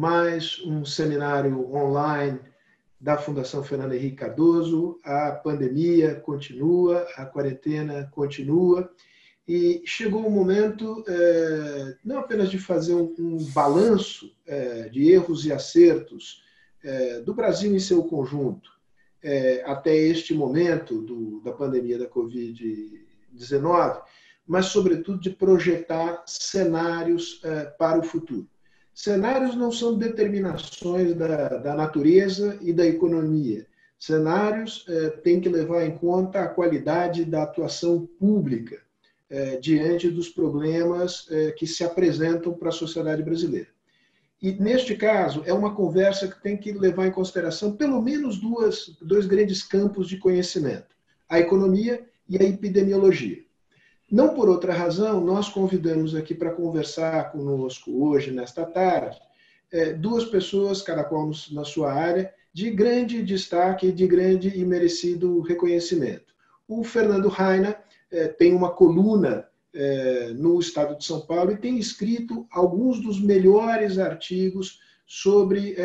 mais um seminário online da Fundação Fernando Henrique Cardoso. A pandemia continua, a quarentena continua e chegou o momento é, não apenas de fazer um, um balanço é, de erros e acertos é, do Brasil em seu conjunto até este momento do, da pandemia da Covid-19, mas, sobretudo, de projetar cenários para o futuro. Cenários não são determinações da, da natureza e da economia. Cenários eh, têm que levar em conta a qualidade da atuação pública eh, diante dos problemas eh, que se apresentam para a sociedade brasileira. E, neste caso, é uma conversa que tem que levar em consideração pelo menos duas, dois grandes campos de conhecimento: a economia e a epidemiologia. Não por outra razão, nós convidamos aqui para conversar conosco hoje, nesta tarde, é, duas pessoas, cada qual na sua área, de grande destaque, de grande e merecido reconhecimento. O Fernando Raina é, tem uma coluna é, no Estado de São Paulo e tem escrito alguns dos melhores artigos sobre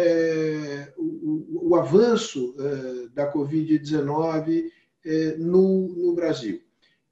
o, avanço da Covid-19 no, no Brasil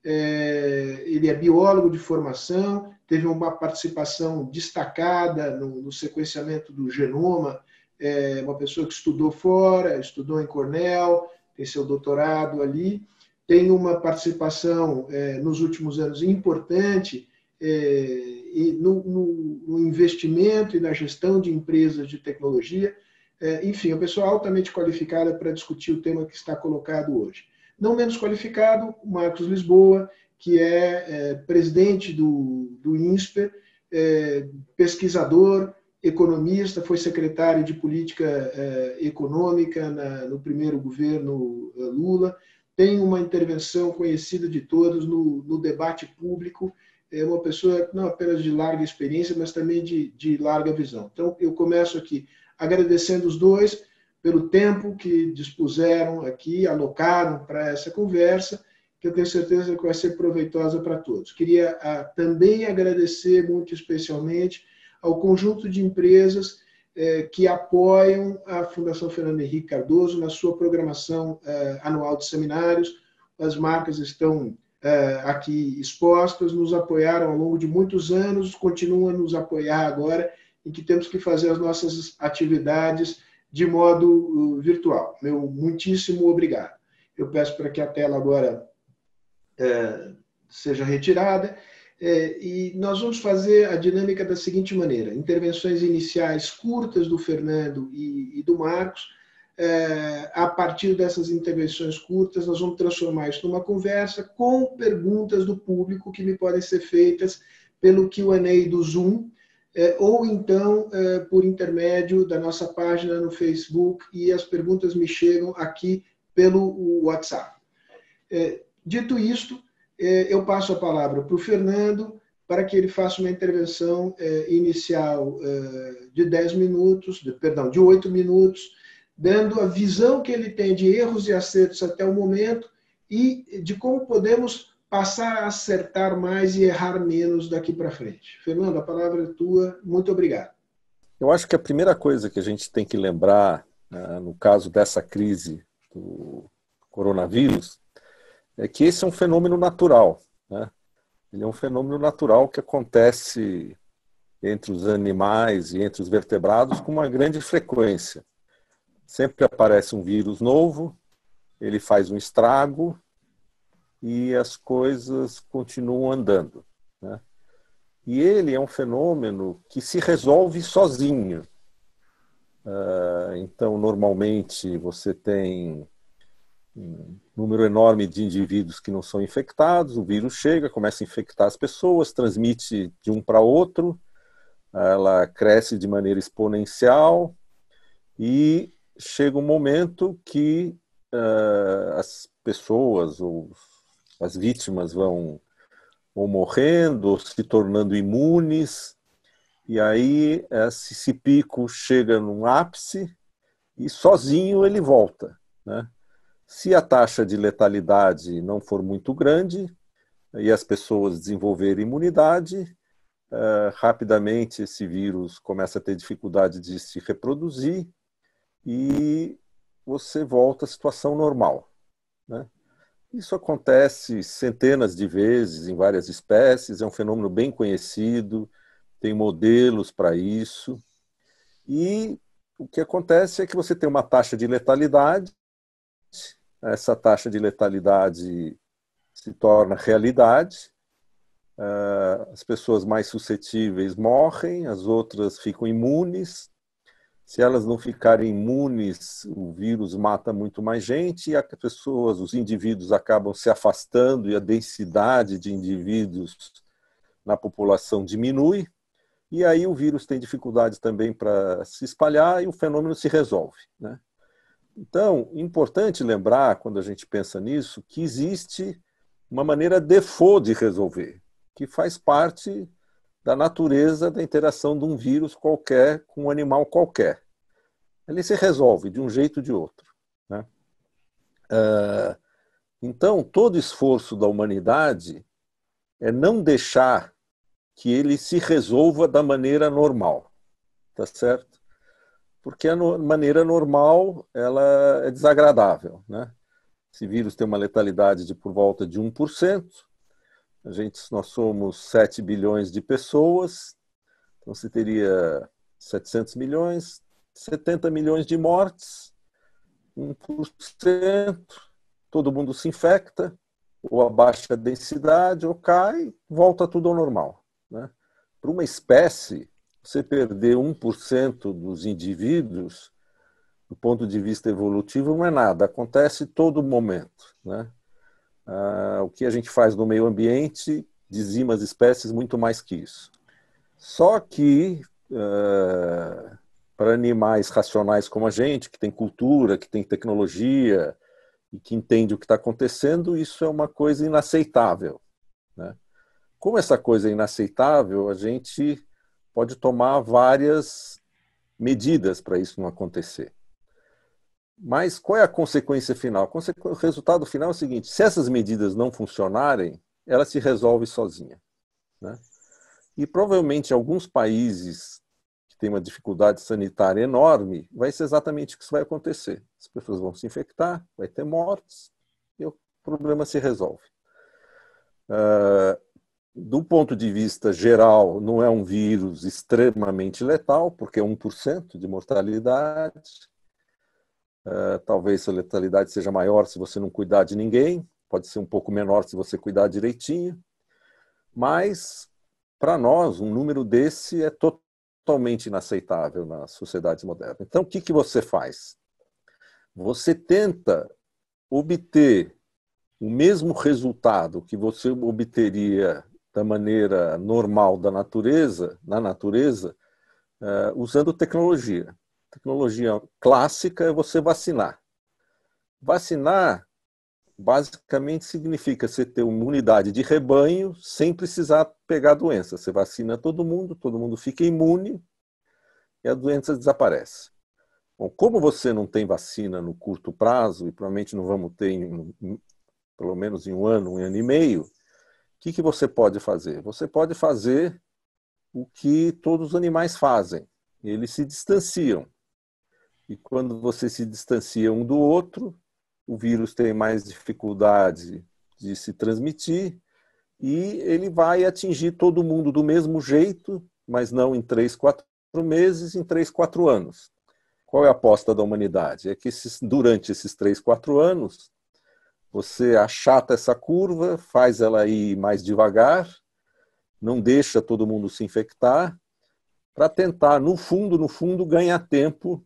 é, ele é biólogo de formação, teve uma participação destacada no, no sequenciamento do genoma, é uma pessoa que estudou fora, estudou em Cornell, tem seu doutorado ali, tem uma participação é, nos últimos anos importante é, no, no, no, investimento e na gestão de empresas de tecnologia. É, enfim, uma pessoa altamente qualificada para discutir o tema que está colocado hoje. Não menos qualificado, o Marcos Lisboa, que é, é presidente do, do INSPER, é, pesquisador, economista, foi secretário de política é, econômica na, no primeiro governo é, Lula, tem uma intervenção conhecida de todos no, no, debate público, é uma pessoa não apenas de larga experiência, mas também de, de larga visão. Então, eu começo aqui agradecendo os dois, pelo tempo que dispuseram aqui, alocaram para essa conversa, que eu tenho certeza que vai ser proveitosa para todos. Queria ah, também agradecer muito especialmente ao conjunto de empresas eh, que apoiam a Fundação Fernando Henrique Cardoso na sua programação eh, anual de seminários. As marcas estão eh, aqui expostas, nos apoiaram ao longo de muitos anos, continuam a nos apoiar agora, em que temos que fazer as nossas atividades de modo uh, virtual. Meu muitíssimo obrigado. Eu peço para que a tela agora é, seja retirada é, e nós vamos fazer a dinâmica da seguinte maneira: intervenções iniciais curtas do Fernando e, e do Marcos. É, a partir dessas intervenções curtas, nós vamos transformar isso numa conversa com perguntas do público que me podem ser feitas pelo QA do Zoom, é, ou então é, por intermédio da nossa página no Facebook e as perguntas me chegam aqui pelo WhatsApp. É, dito isto, eu passo a palavra para o Fernando para que ele faça uma intervenção inicial de 10 minutos, de, perdão, de 8 minutos, dando a visão que ele tem de erros e acertos até o momento e de como podemos passar a acertar mais e errar menos daqui para frente. Fernando, a palavra é tua. Muito obrigado. Eu acho que a primeira coisa que a gente tem que lembrar, né, no caso dessa crise do coronavírus, é que esse é um fenômeno natural. Né? Ele é um fenômeno natural que acontece entre os animais e entre os vertebrados com uma grande frequência. Sempre aparece um vírus novo, ele faz um estrago, e as coisas continuam andando. Né? E ele é um fenômeno que se resolve sozinho. Uh, então, normalmente, você tem um número enorme de indivíduos que não são infectados, o vírus chega, começa a infectar as pessoas, transmite de um para outro, ela cresce de maneira exponencial e chega um momento que uh, as pessoas, os as vítimas vão ou morrendo, ou se tornando imunes, e aí esse pico chega num ápice e sozinho ele volta. Né? Se a taxa de letalidade não for muito grande e as pessoas desenvolverem imunidade, uh, rapidamente esse vírus começa a ter dificuldade de se reproduzir e você volta à situação normal. Né? Isso acontece centenas de vezes em várias espécies, é um fenômeno bem conhecido, tem modelos para isso. E o que acontece é que você tem uma taxa de letalidade, essa taxa de letalidade se torna realidade, ah, as pessoas mais suscetíveis morrem, as outras ficam imunes. Se elas não ficarem imunes, o vírus mata muito mais gente e as pessoas, os indivíduos acabam se afastando e a densidade de indivíduos na população diminui. E aí o vírus tem dificuldade também para se espalhar e o fenômeno se resolve. Né? Então, importante lembrar, quando a gente pensa nisso, que existe uma maneira default de resolver que faz parte da natureza da interação de um vírus qualquer com um animal qualquer. Ele se resolve de um jeito ou de outro. Né? Uh, então, todo esforço da humanidade é não deixar que ele se resolva da maneira normal, tá certo? Porque a maneira normal ela é desagradável, né? Esse vírus tem uma letalidade de por volta de 1%, a gente, nós somos 7 bilhões de pessoas, então você teria 700 milhões, 70 milhões de mortes, 1%, todo mundo se infecta, ou abaixa a densidade, ou cai, volta tudo ao normal. Né? Para uma espécie, você perder 1% dos indivíduos, do ponto de vista evolutivo, não é nada, acontece todo momento. Né? Ah, o que a gente faz no meio ambiente dizima as espécies muito mais que isso. Só que uh, para animais racionais como a gente, que tem cultura, que tem tecnologia e que entende o que está acontecendo, isso é uma coisa inaceitável. Né? Como essa coisa é inaceitável, a gente pode tomar várias medidas para isso não acontecer. Mas qual é a consequência final? O resultado final é o seguinte: se essas medidas não funcionarem, ela se resolve sozinha. Né? E provavelmente alguns países têm uma dificuldade sanitária enorme, vai ser exatamente o que vai acontecer. As pessoas vão se infectar, vai ter mortes e o problema se resolve. Uh, do ponto de vista geral, não é um vírus extremamente letal, porque é 1% de mortalidade Uh, talvez a letalidade seja maior se você não cuidar de ninguém, pode ser um pouco menor se você cuidar direitinho, mas para nós um número desse é totalmente inaceitável na sociedade moderna. Então o que, que você faz? Você tenta obter o mesmo resultado que você obteria da maneira normal da natureza, na natureza, uh, usando tecnologia tecnologia clássica é você vacinar. Vacinar basicamente significa você ter uma unidade de rebanho sem precisar pegar a doença. Você vacina todo mundo, todo mundo fica imune e a doença desaparece. Bom, como você não tem vacina no curto prazo, e provavelmente não vamos ter em, em, pelo menos em um ano, um ano e meio, o que, que você pode fazer? Você pode fazer o que todos os animais fazem. Eles se distanciam. E quando você se distancia um do outro, o vírus tem mais dificuldade de se transmitir e ele vai atingir todo mundo do mesmo jeito, mas não em três, quatro meses, em três, quatro anos. Qual é a aposta da humanidade? É que esses, durante esses três, quatro anos, você achata essa curva, faz ela ir mais devagar, não deixa todo mundo se infectar, para tentar, no fundo, no fundo, ganhar tempo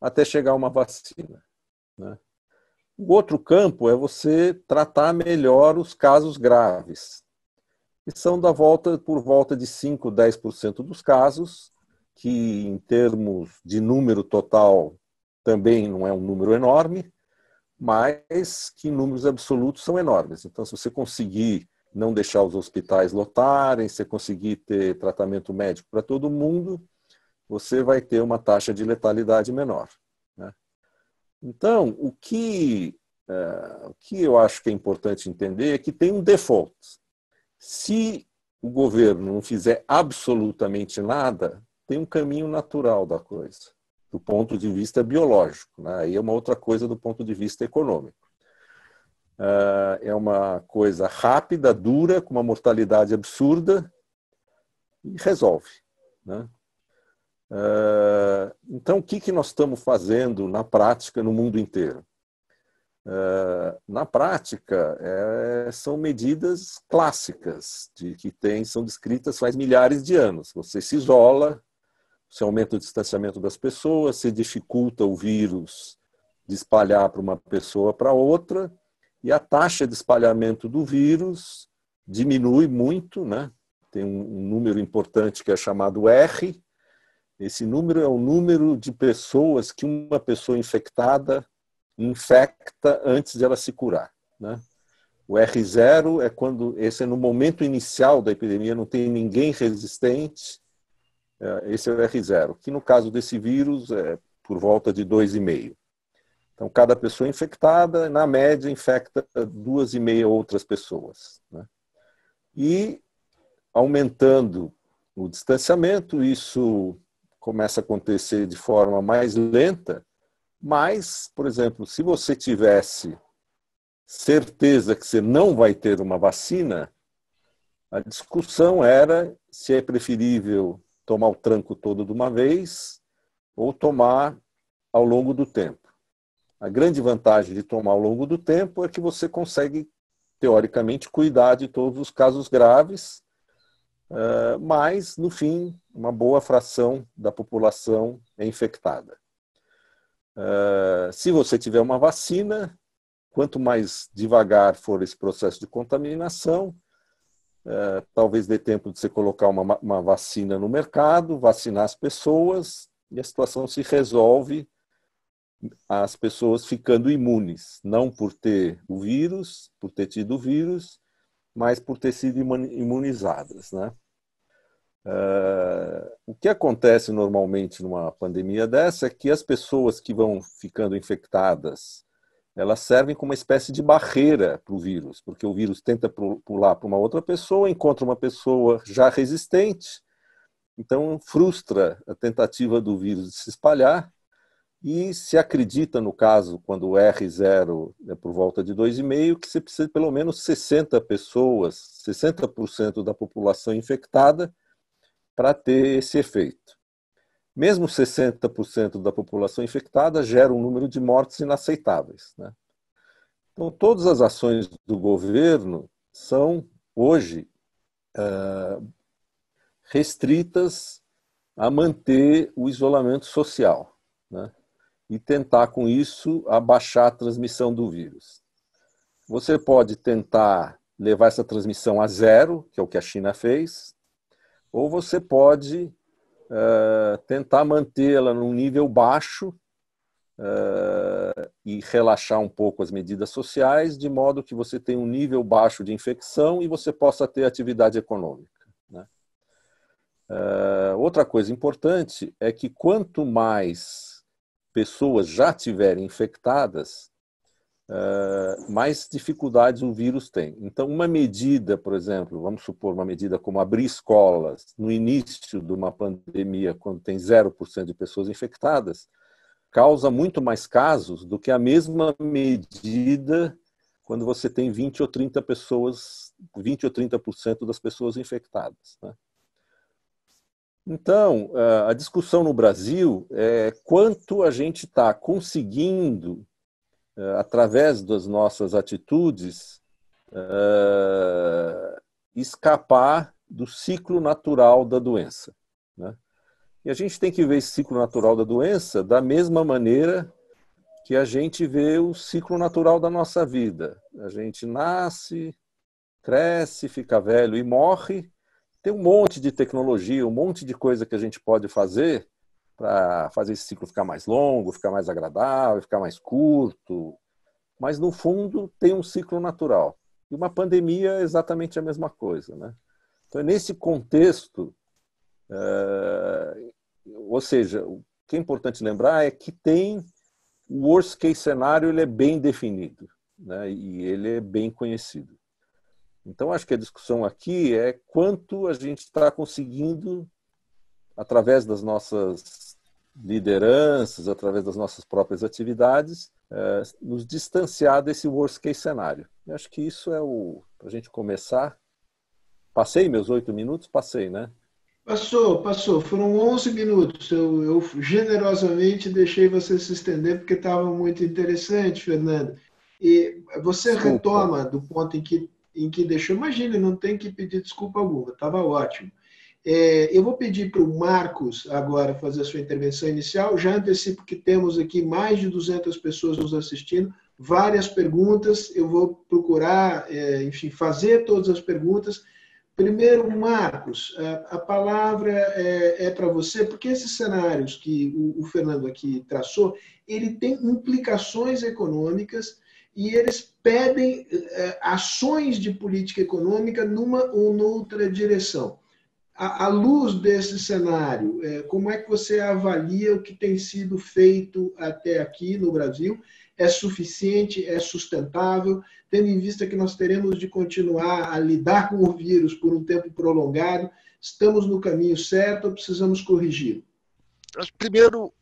até chegar uma vacina. Né? O outro campo é você tratar melhor os casos graves, que são da volta por volta de 5, 10% dos casos, que em termos de número total também não é um número enorme, mas que em números absolutos são enormes. Então, se você conseguir não deixar os hospitais lotarem, se conseguir ter tratamento médico para todo mundo, você vai ter uma taxa de letalidade menor. Então, o que, é, o que eu acho que é importante entender é que tem um default. Se o governo não fizer absolutamente nada, tem um caminho natural da coisa, do ponto de vista biológico. Né? Aí é uma outra coisa do ponto de vista econômico. Uh, é uma coisa rápida, dura, com uma mortalidade absurda e resolve. Né? Uh, então, o que, que nós estamos fazendo na prática no mundo inteiro? Uh, na prática, é, são medidas clássicas de que tem, são descritas faz milhares de anos. Você se isola, você aumenta o distanciamento das pessoas, se dificulta o vírus de espalhar para uma pessoa para outra, e a taxa de espalhamento do vírus diminui muito, né? Tem um número importante que é chamado R. Esse número é o número de pessoas que uma pessoa infectada infecta antes de ela se curar, né? O R0 é quando esse é no momento inicial da epidemia, não tem ninguém resistente. É, esse é o R0, que no caso desse vírus é por volta de 2,5. Então, cada pessoa infectada, na média, infecta duas e meia outras pessoas. Né? E, aumentando o distanciamento, isso começa a acontecer de forma mais lenta, mas, por exemplo, se você tivesse certeza que você não vai ter uma vacina, a discussão era se é preferível tomar o tranco todo de uma vez ou tomar ao longo do tempo. A grande vantagem de tomar ao longo do tempo é que você consegue, teoricamente, cuidar de todos os casos graves, eh, mas, no fim, uma boa fração da população é infectada. Eh, se você tiver uma vacina, quanto mais devagar for esse processo de contaminação, eh, talvez dê tempo de você colocar uma vacina no mercado, vacinar as pessoas e a situação se resolve as pessoas ficando imunes, não por ter o vírus, por ter tido o vírus, mas por ter sido imunizadas, né? Uh, o que acontece normalmente numa pandemia dessa é que as pessoas que vão ficando infectadas, elas servem como uma espécie de barreira para o vírus, porque o vírus tenta pular para uma outra pessoa, encontra uma pessoa já resistente, então frustra a tentativa do vírus de se espalhar e se acredita, no caso, quando o R0 é por volta de 2,5, que você precisa de pelo menos 60 pessoas, 60% da população infectada, para ter esse efeito. Mesmo 60% da população infectada gera um número de mortes inaceitáveis. Né? Então, todas as ações do governo são, hoje, restritas a manter o isolamento social. Né? E tentar com isso abaixar a transmissão do vírus. Você pode tentar levar essa transmissão a zero, que é o que a China fez, ou você pode uh, tentar mantê-la num nível baixo uh, e relaxar um pouco as medidas sociais, de modo que você tenha um nível baixo de infecção e você possa ter atividade econômica. Né? Uh, outra coisa importante é que quanto mais pessoas já tiverem infectadas, uh, mais dificuldades o vírus tem. Então, uma medida, por exemplo, vamos supor uma medida como abrir escolas no início de uma pandemia, quando tem 0% de pessoas infectadas, causa muito mais casos do que a mesma medida quando você tem 20 ou 30 pessoas, 20 ou 30% das pessoas infectadas. Né? Então, a discussão no Brasil é quanto a gente está conseguindo, é, através das nossas atitudes, é, escapar do ciclo natural da doença. Né? E a gente tem que ver esse ciclo natural da doença da mesma maneira que a gente vê o ciclo natural da nossa vida. A gente nasce, cresce, fica velho e morre, tem um monte de tecnologia, um monte de coisa que a gente pode fazer para fazer esse ciclo ficar mais longo, ficar mais agradável, ficar mais curto. Mas, no fundo, tem um ciclo natural. E uma pandemia é exatamente a mesma coisa. Né? Então, é nesse contexto, é... ou seja, o que é importante lembrar é que tem o worst case cenário ele é bem definido né? e ele é bem conhecido. Então, acho que a discussão aqui é quanto a gente está conseguindo, através das nossas lideranças, através das nossas próprias atividades, é, nos distanciar desse worst case cenário. Eu acho que isso é o. Para a gente começar. Passei meus oito minutos? Passei, né? Passou, passou. Foram 11 minutos. Eu, eu generosamente deixei você se estender porque estava muito interessante, Fernando. E você desculpa. retoma do ponto em que, em que deixou. Imagine, não tem que pedir desculpa alguma, estava ótimo. É, eu vou pedir para o Marcos agora fazer a sua intervenção inicial. Já antecipo que temos aqui mais de 200 pessoas nos assistindo, várias perguntas. Eu vou procurar, é, enfim, fazer todas as perguntas Primeiro, Marcos, a palavra é, é para você, porque esses cenários que o, o, Fernando aqui traçou, ele tem implicações econômicas e eles pedem é, ações de política econômica numa ou noutra direção. À, luz desse cenário, é, como é que você avalia o que tem sido feito até aqui no Brasil é suficiente, é sustentável, tendo em vista que nós teremos de continuar a lidar com o vírus por um tempo prolongado? Estamos no caminho certo ou precisamos corrigir? Primeiro,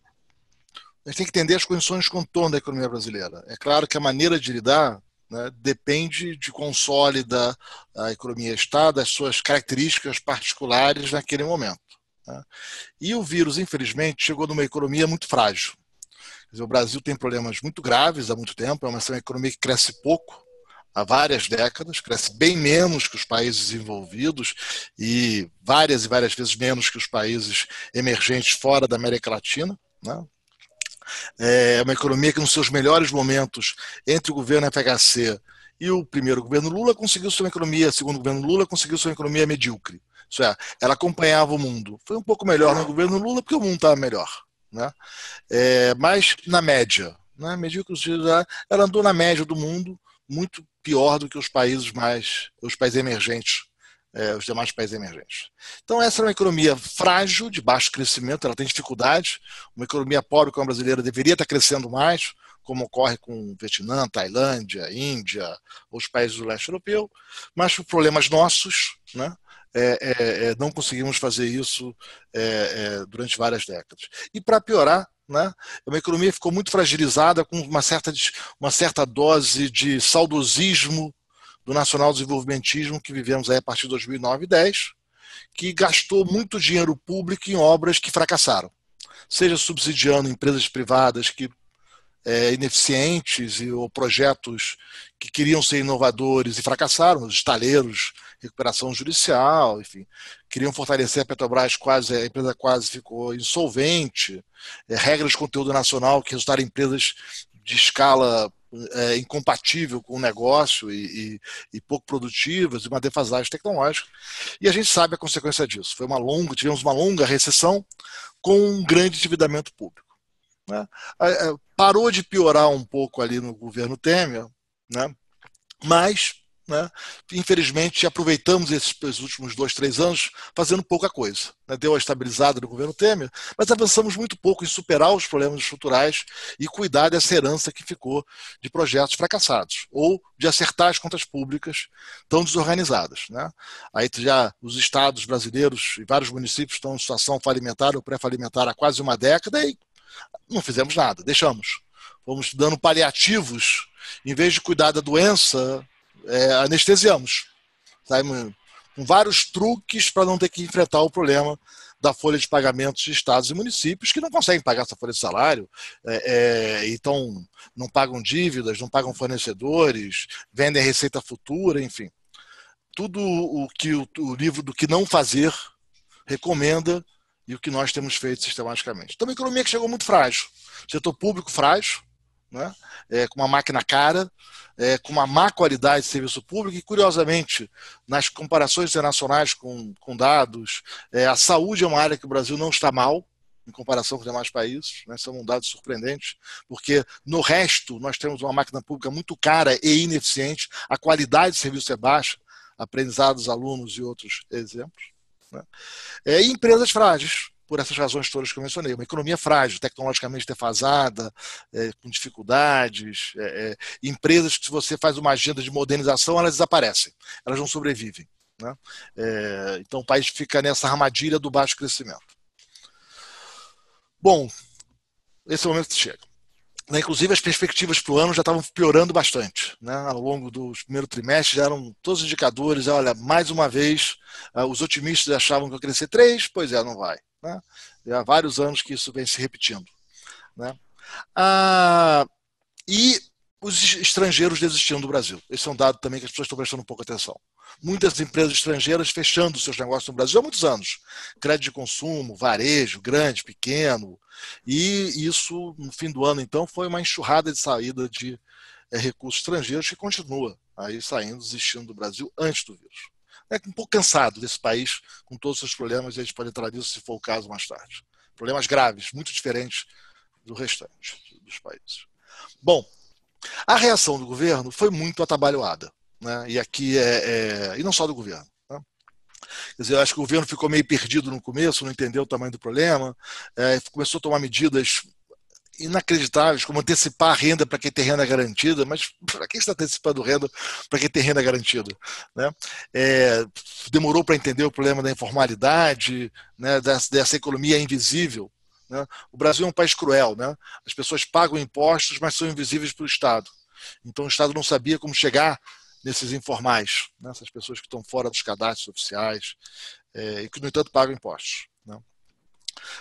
a gente tem que entender as condições de contorno da economia brasileira. É claro que a maneira de lidar né, depende de quão sólida a economia está, das suas características particulares naquele momento. Né? E o vírus, infelizmente, chegou numa economia muito frágil. Dizer, o Brasil tem problemas muito graves há muito tempo, é uma, é uma economia que cresce pouco, há várias décadas, cresce bem menos que os países desenvolvidos e várias e várias vezes menos que os países emergentes fora da América Latina. Né? É uma economia que, nos seus melhores momentos, entre o governo FHC e o primeiro governo Lula, conseguiu ser uma economia, segundo governo Lula, conseguiu ser uma economia medíocre. Isso é, ela acompanhava o mundo. Foi um pouco melhor no governo Lula, porque o mundo estava melhor. Né? É, mas na média, né? medíocre, ela andou na média do mundo, muito pior do que os países mais, os países emergentes, é, os demais países emergentes. Então essa é uma economia frágil, de baixo crescimento, ela tem dificuldades. Uma economia pobre como a brasileira deveria estar crescendo mais, como ocorre com Vietnã, Tailândia, Índia, os países do leste europeu, mas por problemas nossos, né? É, é, é, não conseguimos fazer isso é, durante várias décadas. E para piorar, né, uma economia ficou muito fragilizada com uma certa, uma certa dose de saudosismo do nacional desenvolvimentismo que vivemos aí a partir de 2009 e 2010, que gastou muito dinheiro público em obras que fracassaram, seja subsidiando empresas privadas que é, ineficientes e, ou projetos que queriam ser inovadores e fracassaram, os estaleiros, recuperação judicial, enfim, queriam fortalecer a Petrobras, quase a empresa quase ficou insolvente, é, regras de conteúdo nacional que resultaram em empresas de escala é, incompatível com o negócio e, e, e, pouco produtivas, uma defasagem tecnológica. E a gente sabe a consequência disso. Foi uma longa, tivemos uma longa recessão com um grande endividamento público. Né? Parou de piorar um pouco ali no governo Temer, né? mas né? Infelizmente, aproveitamos esses, esses, últimos dois, três anos fazendo pouca coisa. Né? Deu a estabilizada no governo Temer, mas avançamos muito pouco em superar os problemas estruturais e cuidar dessa herança que ficou de projetos fracassados ou de acertar as contas públicas tão desorganizadas. Né? Aí já os estados brasileiros e vários municípios estão em situação falimentar ou pré-falimentar há quase uma década e não fizemos nada, deixamos. Fomos dando paliativos, em vez de cuidar da doença, é, anestesiamos. Sabe? Com vários truques para não ter que enfrentar o problema da folha de pagamentos de estados e municípios que não conseguem pagar essa folha de salário, é, é, então não pagam dívidas, não pagam fornecedores, vendem receita futura, enfim. Tudo o que o, o livro do que não fazer recomenda e o que nós temos feito sistematicamente. Então, uma economia que chegou muito frágil. Setor público frágil, né? É, com uma máquina cara, é, com uma má qualidade de serviço público, e curiosamente, nas comparações internacionais com, com dados, é, a saúde é uma área que o Brasil não está mal, em comparação com os demais países, né? são dados surpreendentes, porque no resto nós temos uma máquina pública muito cara e ineficiente, a qualidade de serviço é baixa, aprendizado dos alunos e outros exemplos. Né? É, e empresas frágeis. Por essas razões todas que eu mencionei. Uma economia frágil, tecnologicamente defasada, é, com dificuldades, é, é, empresas que se você faz uma agenda de modernização, elas desaparecem, elas não sobrevivem. Né? É, então o país fica nessa armadilha do baixo crescimento. Bom, esse é o momento que chega. Né, inclusive, as perspectivas para o ano já estavam piorando bastante. Né? Ao longo dos primeiros trimestres, já eram todos os indicadores. Olha, mais uma vez, uh, os otimistas achavam que ia crescer 3, pois é, não vai. Né? Já há vários anos que isso vem se repetindo. Né? Ah, e os estrangeiros desistindo do Brasil. Esse é um dado também que as pessoas estão prestando um pouco atenção. Muitas empresas estrangeiras fechando seus negócios no Brasil há muitos anos. Crédito de consumo, varejo, grande, pequeno. E isso, no fim do ano, então, foi uma enxurrada de saída de é, recursos estrangeiros que continua aí saindo, desistindo do Brasil antes do vírus. É um pouco cansado desse país, com todos os seus problemas, e a gente pode entrar nisso se for o caso mais tarde. Problemas graves, muito diferentes do restante dos países. Bom, a reação do governo foi muito atabalhoada. Né? E aqui é, é, E não só do governo. Né? Quer dizer, eu acho que o governo ficou meio perdido no começo, não entendeu o tamanho do problema, é, começou a tomar medidas inacreditáveis, como antecipar a renda para quem tem renda garantida, mas para quem está antecipando renda para quem tem renda garantida? Né? É, demorou para entender o problema da informalidade, né, dessa, dessa economia invisível né? O Brasil é um país cruel, né? as pessoas pagam impostos, mas são invisíveis para o Estado. Então o Estado não sabia como chegar nesses informais, né? essas pessoas que estão fora dos cadastros oficiais é, e que, no entanto, pagam impostos. Né?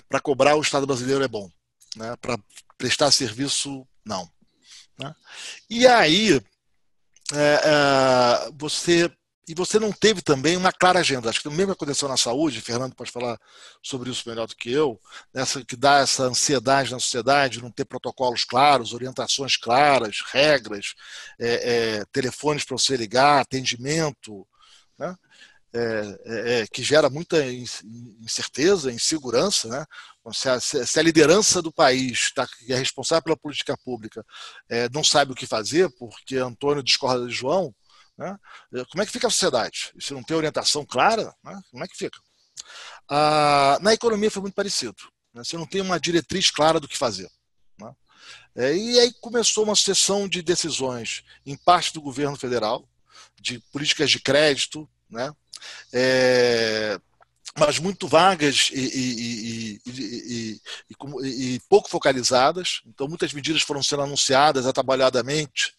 Para cobrar, o Estado brasileiro é bom. Né? Para prestar serviço, não. Né? E aí, é, é, você e você não teve também uma clara agenda. Acho que o mesmo aconteceu na saúde, Fernando pode falar sobre isso melhor do que eu, nessa que dá essa ansiedade na sociedade, não ter protocolos claros, orientações claras, regras, é, é, telefones para você ligar, atendimento, né? É, é, é que gera muita incerteza, insegurança, né? Se a, se a, liderança do país, tá, que é responsável pela política pública, é, não sabe o que fazer, porque Antônio discorda de João, né? Como é que fica a sociedade? Se não tem orientação clara, né? como é que fica? Ah, na economia foi muito parecido. Né? Você não tem uma diretriz clara do que fazer. Né? É, e aí começou uma sucessão de decisões em parte do governo federal, de políticas de crédito, né? É, mas muito vagas e, e, e, e, pouco focalizadas. Então, muitas medidas foram sendo anunciadas atabalhadamente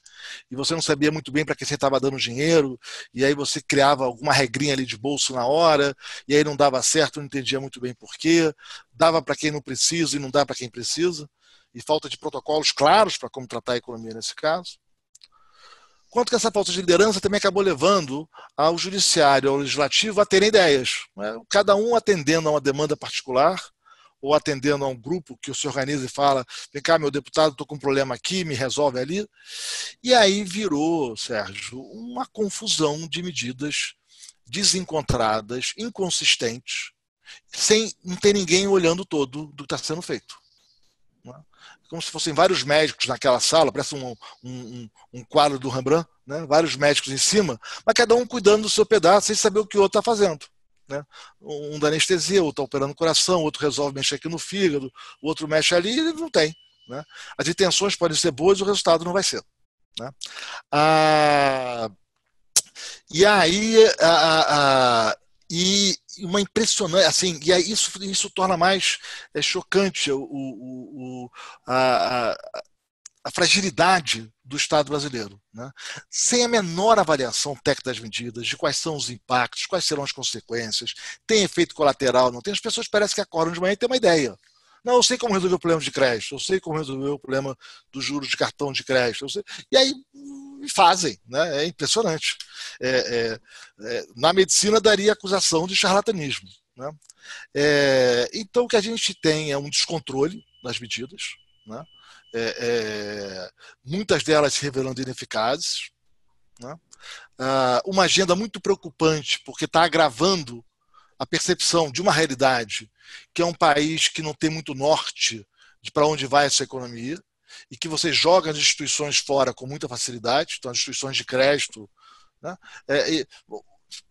e você não sabia muito bem para que você estava dando dinheiro, e aí você criava alguma regrinha ali de bolso na hora, e aí não dava certo, não entendia muito bem porquê, dava para quem não precisa e não dá para quem precisa, e falta de protocolos claros para como tratar a economia nesse caso. Quanto que essa falta de liderança também acabou levando ao judiciário, ao legislativo a terem ideias, né? cada um atendendo a uma demanda particular, ou atendendo a um grupo que se organiza e fala: vem cá, meu deputado, estou com um problema aqui, me resolve ali. E aí virou, Sérgio, uma confusão de medidas desencontradas, inconsistentes, sem não ter ninguém olhando todo do que está sendo feito. Como se fossem vários médicos naquela sala, parece um, um, um quadro do Rembrandt, né? vários médicos em cima, mas cada um cuidando do seu pedaço sem saber o que o outro está fazendo. Né? Um da anestesia, outro está operando o coração, outro resolve mexer aqui no fígado, o outro mexe ali e não tem. Né? As intenções podem ser boas, o resultado não vai ser. Né? Ah, e aí, a, e uma impressionante, assim, e isso, isso torna mais é, chocante o, o, o a, a, a fragilidade do Estado brasileiro, né? sem a menor avaliação técnica das medidas, de quais são os impactos, quais serão as consequências, tem efeito colateral, não tem. As pessoas parecem que acordam de manhã e têm uma ideia. Não, eu sei como resolver o problema de crédito, eu sei como resolver o problema dos juros de cartão de crédito. E aí fazem, né? é impressionante. É, é, é, na medicina daria acusação de charlatanismo. Né? É, então o que a gente tem é um descontrole das medidas, né? é, é, muitas delas se revelando ineficazes. Né? Ah, uma agenda muito preocupante, porque está agravando a percepção de uma realidade que é um país que não tem muito norte de para onde vai essa economia e que você joga as instituições fora com muita facilidade, então as instituições de crédito. Né? É, e,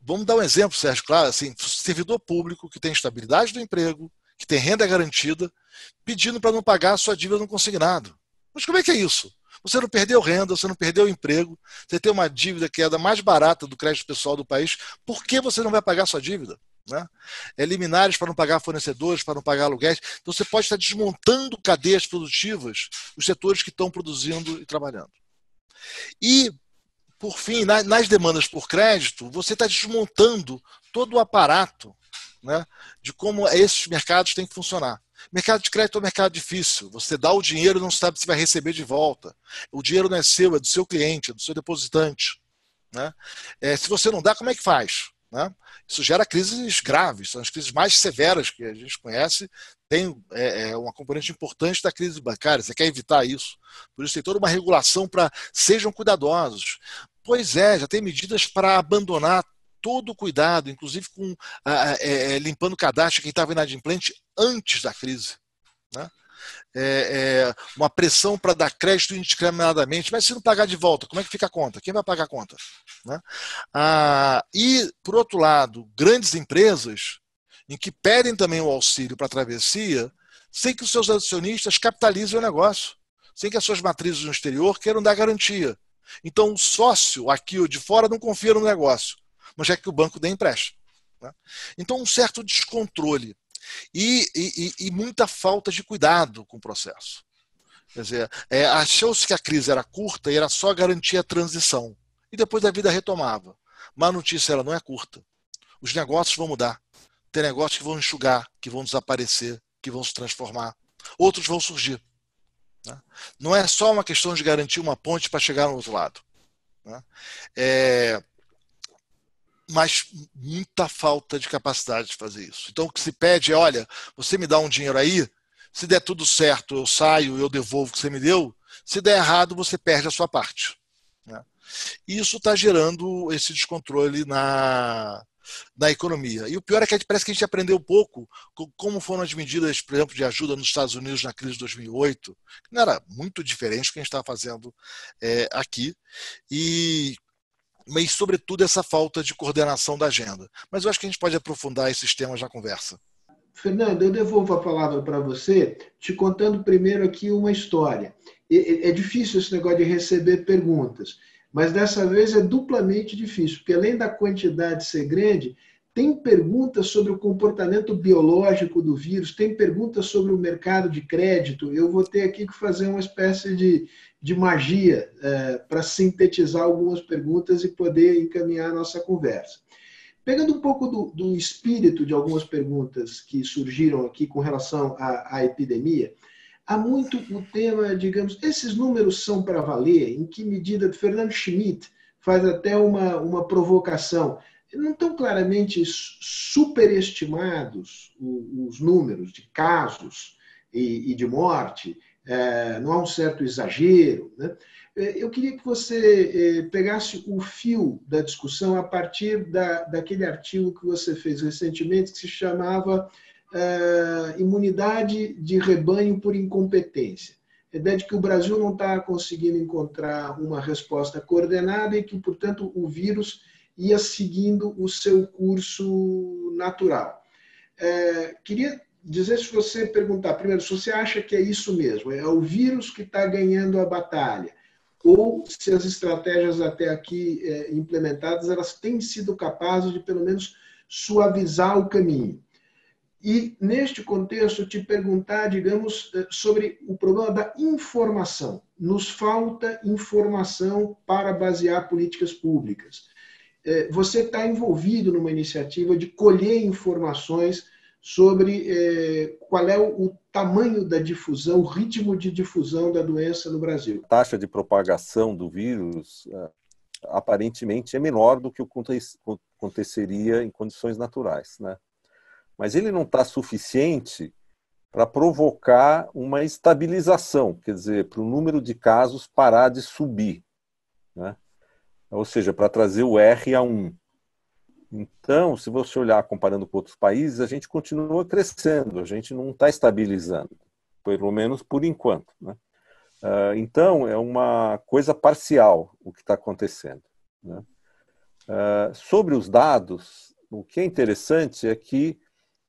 vamos dar um exemplo, Sérgio, claro, assim, servidor público que tem estabilidade do emprego, que tem renda garantida, pedindo para não pagar a sua dívida no consignado. Mas como é que é isso? Você não perdeu renda, você não perdeu emprego, você tem uma dívida que é da mais barata do crédito pessoal do país, por que você não vai pagar a sua dívida? Né? É para não pagar fornecedores, para não pagar aluguéis. Então você pode estar desmontando cadeias produtivas dos setores que estão produzindo e trabalhando. E, por fim, nas demandas por crédito, você está desmontando todo o aparato né, de como esses mercados têm que funcionar. Mercado de crédito é um mercado difícil. Você dá o dinheiro e não sabe se vai receber de volta. O dinheiro não é seu, é do seu cliente, é do seu depositante. Né? É, se você não dá, como é que faz? Né? Isso gera crises graves, são as crises mais severas que a gente conhece. Tem é, é uma componente importante da crise bancária. Você quer evitar isso. Por isso tem toda uma regulação para sejam cuidadosos. Pois é, já tem medidas para abandonar todo o cuidado, inclusive com é, limpando o cadastro quem estava inadimplente antes da crise. Né? É, é, uma pressão para dar crédito indiscriminadamente, mas se não pagar de volta, como é que fica a conta? Quem vai pagar a conta? Né? Ah, e, por outro lado, grandes empresas em que pedem também o auxílio para a travessia, sem que os seus acionistas capitalizem o negócio, sem que as suas matrizes no exterior queiram dar garantia. Então, o sócio aqui ou de fora não confia no negócio mas é que o banco dê empréstimo. Né? Então, um certo descontrole e, e, e, muita falta de cuidado com o processo. Quer dizer, é, achou-se que a crise era curta e era só garantir a transição. E depois a vida retomava. Mas notícia ela não é curta. Os negócios vão mudar. Tem negócios que vão enxugar, que vão desaparecer, que vão se transformar. Outros vão surgir. Né? Não é só uma questão de garantir uma ponte para chegar no outro lado. Né? É, mas muita falta de capacidade de fazer isso. Então o que se pede é, olha, você me dá um dinheiro aí, se der tudo certo, eu saio, eu devolvo o que você me deu. Se der errado, você perde a sua parte. Né? Isso está gerando esse descontrole na, na economia. E o pior é que parece que a gente aprendeu pouco como foram as medidas, por exemplo, de ajuda nos Estados Unidos na crise de 2008, que não era muito diferente do que a gente está fazendo é, aqui. E mas sobretudo essa falta de coordenação da agenda. Mas eu acho que a gente pode aprofundar esses temas na conversa. Fernando, eu devolvo a palavra para você, te contando primeiro aqui uma história. É difícil esse negócio de receber perguntas, mas dessa vez é duplamente difícil, porque além da quantidade ser grande, tem perguntas sobre o comportamento biológico do vírus, tem perguntas sobre o mercado de crédito. Eu vou ter aqui que fazer uma espécie de, de magia é, para sintetizar algumas perguntas e poder encaminhar a nossa conversa. Pegando um pouco do, do espírito de algumas perguntas que surgiram aqui com relação à, à epidemia, há muito o tema, digamos, esses números são para valer? Em que medida? Fernando Schmidt faz até uma, uma provocação não estão claramente superestimados os números de casos e de morte, é, não há um certo exagero. Né? É, eu queria que você é, pegasse o fio da discussão a partir da, daquele artigo que você fez recentemente, que se chamava Imunidade de Rebanho por Incompetência. A ideia de que o Brasil não está conseguindo encontrar uma resposta coordenada e que, portanto, o vírus ia seguindo o seu curso natural. É, queria dizer se você perguntar, primeiro, se você acha que é isso mesmo, é o vírus que está ganhando a batalha, ou se as estratégias até aqui é, implementadas elas têm sido capazes de pelo menos suavizar o caminho. E neste contexto te perguntar, digamos, é, sobre o problema da informação. Nos falta informação para basear políticas públicas. É, você está envolvido numa iniciativa de colher informações sobre é, qual é o tamanho da difusão, o ritmo de difusão da doença no Brasil. A taxa de propagação do vírus é, aparentemente é menor do que o aconteceria em condições naturais, né? Mas ele não está suficiente para provocar uma estabilização, quer dizer, para o número de casos parar de subir, né? Ou seja, para trazer o R a 1. Então, se você olhar comparando com outros países, a gente continua crescendo, a gente não está estabilizando, pelo menos por enquanto. Né? Ah, então, é uma coisa parcial o que está acontecendo. Né? Ah, sobre os dados, o que é interessante é que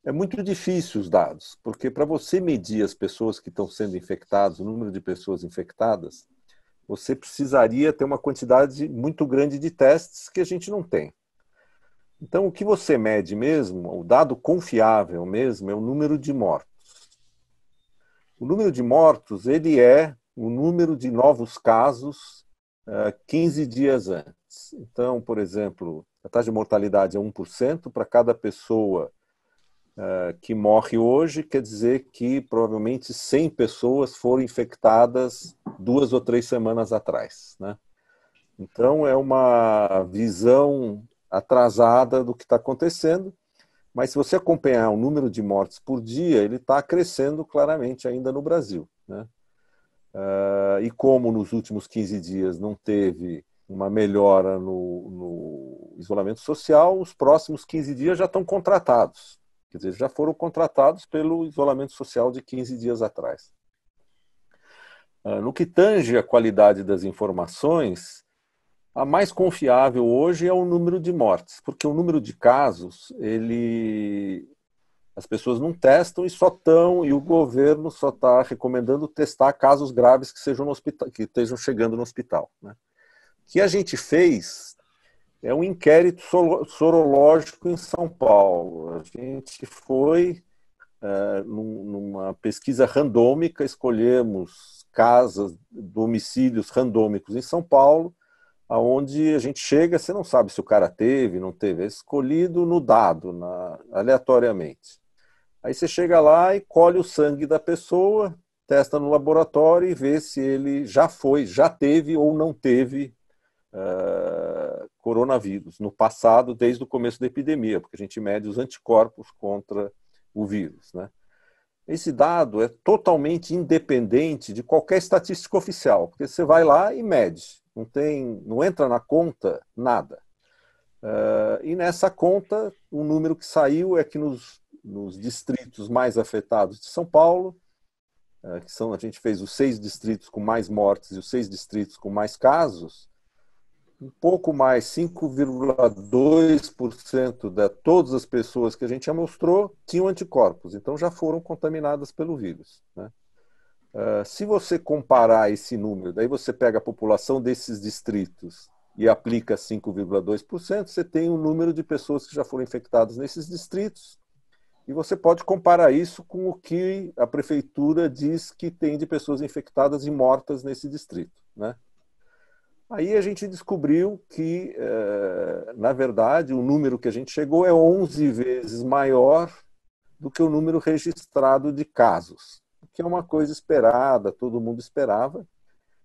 é muito difícil os dados, porque para você medir as pessoas que estão sendo infectadas, o número de pessoas infectadas, você precisaria ter uma quantidade muito grande de testes que a gente não tem. Então, o que você mede mesmo, o dado confiável mesmo, é o número de mortos. O número de mortos, ele é o número de novos casos uh, eh, 15 dias antes. Então, por exemplo, a taxa de mortalidade é 1%, para cada pessoa uh, que morre hoje, quer dizer que provavelmente 100 pessoas foram infectadas duas ou três semanas atrás. Né? Então, é uma visão atrasada do que está acontecendo, mas se você acompanhar o número de mortes por dia, ele está crescendo claramente ainda no Brasil. Né? Uh, e como nos últimos 15 dias não teve uma melhora no, no, isolamento social, os próximos 15 dias já estão contratados. Quer dizer, já foram contratados pelo isolamento social de 15 dias atrás. Ah, no que tange a qualidade das informações, a mais confiável hoje é o número de mortes, porque o número de casos, ele as pessoas não testam e só estão, e o governo só está recomendando testar casos graves que sejam hospital, que estejam chegando no hospital. Né? O que a gente fez é um inquérito sorológico em São Paulo. A gente foi é, numa pesquisa randômica, escolhemos casas, domicílios randômicos em São Paulo, aonde a gente chega, você não sabe se o cara teve, não teve, é escolhido no dado, na, aleatoriamente. Aí você chega lá e colhe o sangue da pessoa, testa no laboratório e vê se ele já foi, já teve ou não teve uh, coronavírus no passado, desde o começo da epidemia, porque a gente mede os anticorpos contra o vírus. Né? Esse dado é totalmente independente de qualquer estatística oficial, porque você vai lá e mede, não tem, não entra na conta nada. Uh, e nessa conta, o número que saiu é que nos, nos distritos mais afetados de São Paulo, uh, que são a gente fez os seis distritos com mais mortes e os seis distritos com mais casos, um pouco mais, 5,2% de todas as pessoas que a gente já mostrou tinham anticorpos, então já foram contaminadas pelo vírus. Né? Uh, se você comparar esse número, daí você pega a população desses distritos e aplica 5,2%, você tem um número de pessoas que já foram infectadas nesses distritos, e você pode comparar isso com o que a prefeitura diz que tem de pessoas infectadas e mortas nesse distrito. Né? Aí a gente descobriu que, eh, na verdade, o número que a gente chegou é 11 vezes maior do que o número registrado de casos, que é uma coisa esperada, todo mundo esperava,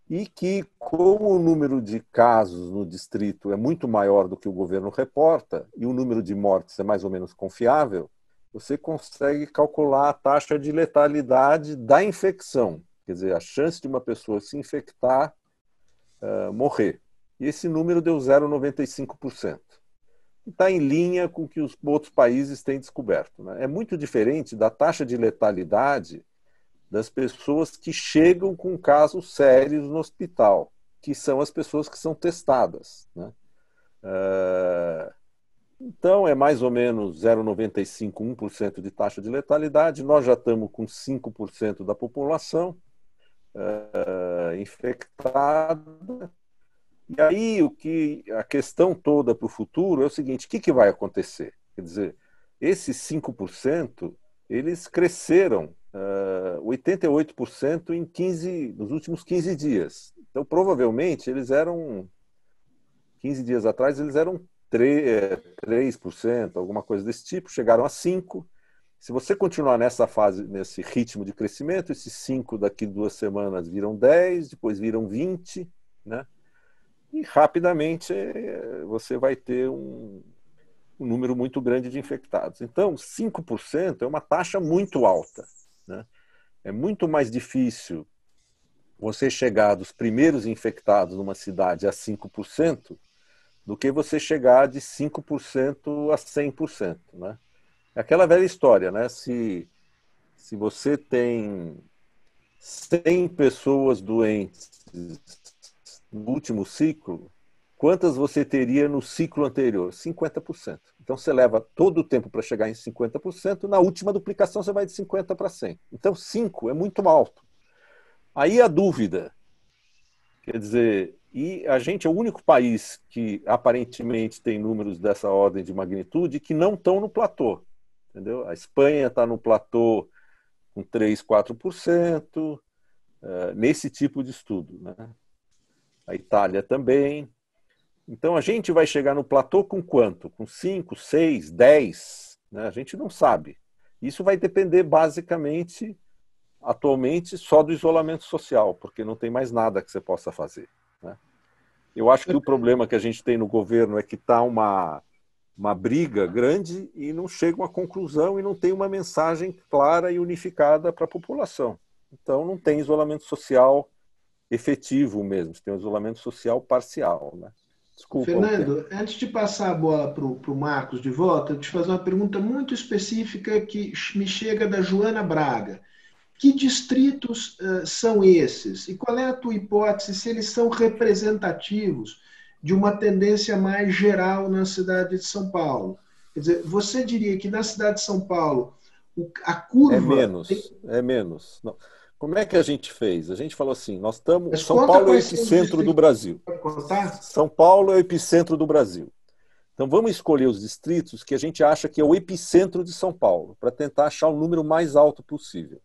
e que, como o número de casos no distrito é muito maior do que o governo reporta, e o número de mortes é mais ou menos confiável, você consegue calcular a taxa de letalidade da infecção, quer dizer, a chance de uma pessoa se infectar uh, morrer. E esse número deu 0,95%. Está em linha com o que os outros países têm descoberto. Né? É muito diferente da taxa de letalidade das pessoas que chegam com casos sérios no hospital, que são as pessoas que são testadas. Né? Uh, então, é mais ou menos 0,95%, 1% de taxa de letalidade. Nós já estamos com 5% da população uh, infectada. E aí o que a questão toda para o futuro é o seguinte: o que, que vai acontecer? Quer dizer, esses 5% eles cresceram uh, 88% em 15, nos últimos 15 dias. Então, provavelmente, eles eram 15 dias atrás, eles eram 3%, 3% alguma coisa desse tipo, chegaram a 5%. Se você continuar nessa fase, nesse ritmo de crescimento, esses 5 daqui duas semanas viram 10, depois viram 20, né? E rapidamente eh, você vai ter um, um número muito grande de infectados. Então, 5% é uma taxa muito alta. Né? É muito mais difícil você chegar dos primeiros infectados numa cidade a 5% do que você chegar de 5% a 100%. Né? Aquela velha história, né? Se, se você tem 100 pessoas doentes no último ciclo, quantas você teria no ciclo anterior? 50%. Então, Então você leva todo o tempo para chegar em 50%, na última duplicação você vai de 50 para 100. Então 5 é muito alto. Aí a dúvida, quer dizer, e a gente é o único país que aparentemente tem números dessa ordem de magnitude que não estão no platô. Entendeu? A Espanha está no platô com 3, 4%, uh, nesse tipo de estudo. Né? A Itália também. Então a gente vai chegar no platô com quanto? Com 5, 6, 10? Né? A gente não sabe. Isso vai depender basicamente, atualmente, só do isolamento social, porque não tem mais nada que você possa fazer. Né? Eu acho que o problema que a gente tem no governo é que está uma, uma briga grande e não chega a uma conclusão e não tem uma mensagem clara e unificada para a população. Então, não tem isolamento social efetivo mesmo, tem um isolamento social parcial. Né? Desculpa. Fernando, antes de passar a bola para o Marcos de volta, eu te fazer uma pergunta muito específica que me chega da Joana Braga. Que distritos uh, são esses? E qual é a tua hipótese se eles são representativos de uma tendência mais geral na cidade de São Paulo? Quer dizer, você diria que na cidade de São Paulo a curva. É menos, tem... é menos. Não. Como é que a gente fez? A gente falou assim: nós estamos. São Paulo é o epicentro do Brasil. São Paulo é o epicentro do Brasil. Então vamos escolher os distritos que a gente acha que é o epicentro de São Paulo, para tentar achar o número mais alto possível.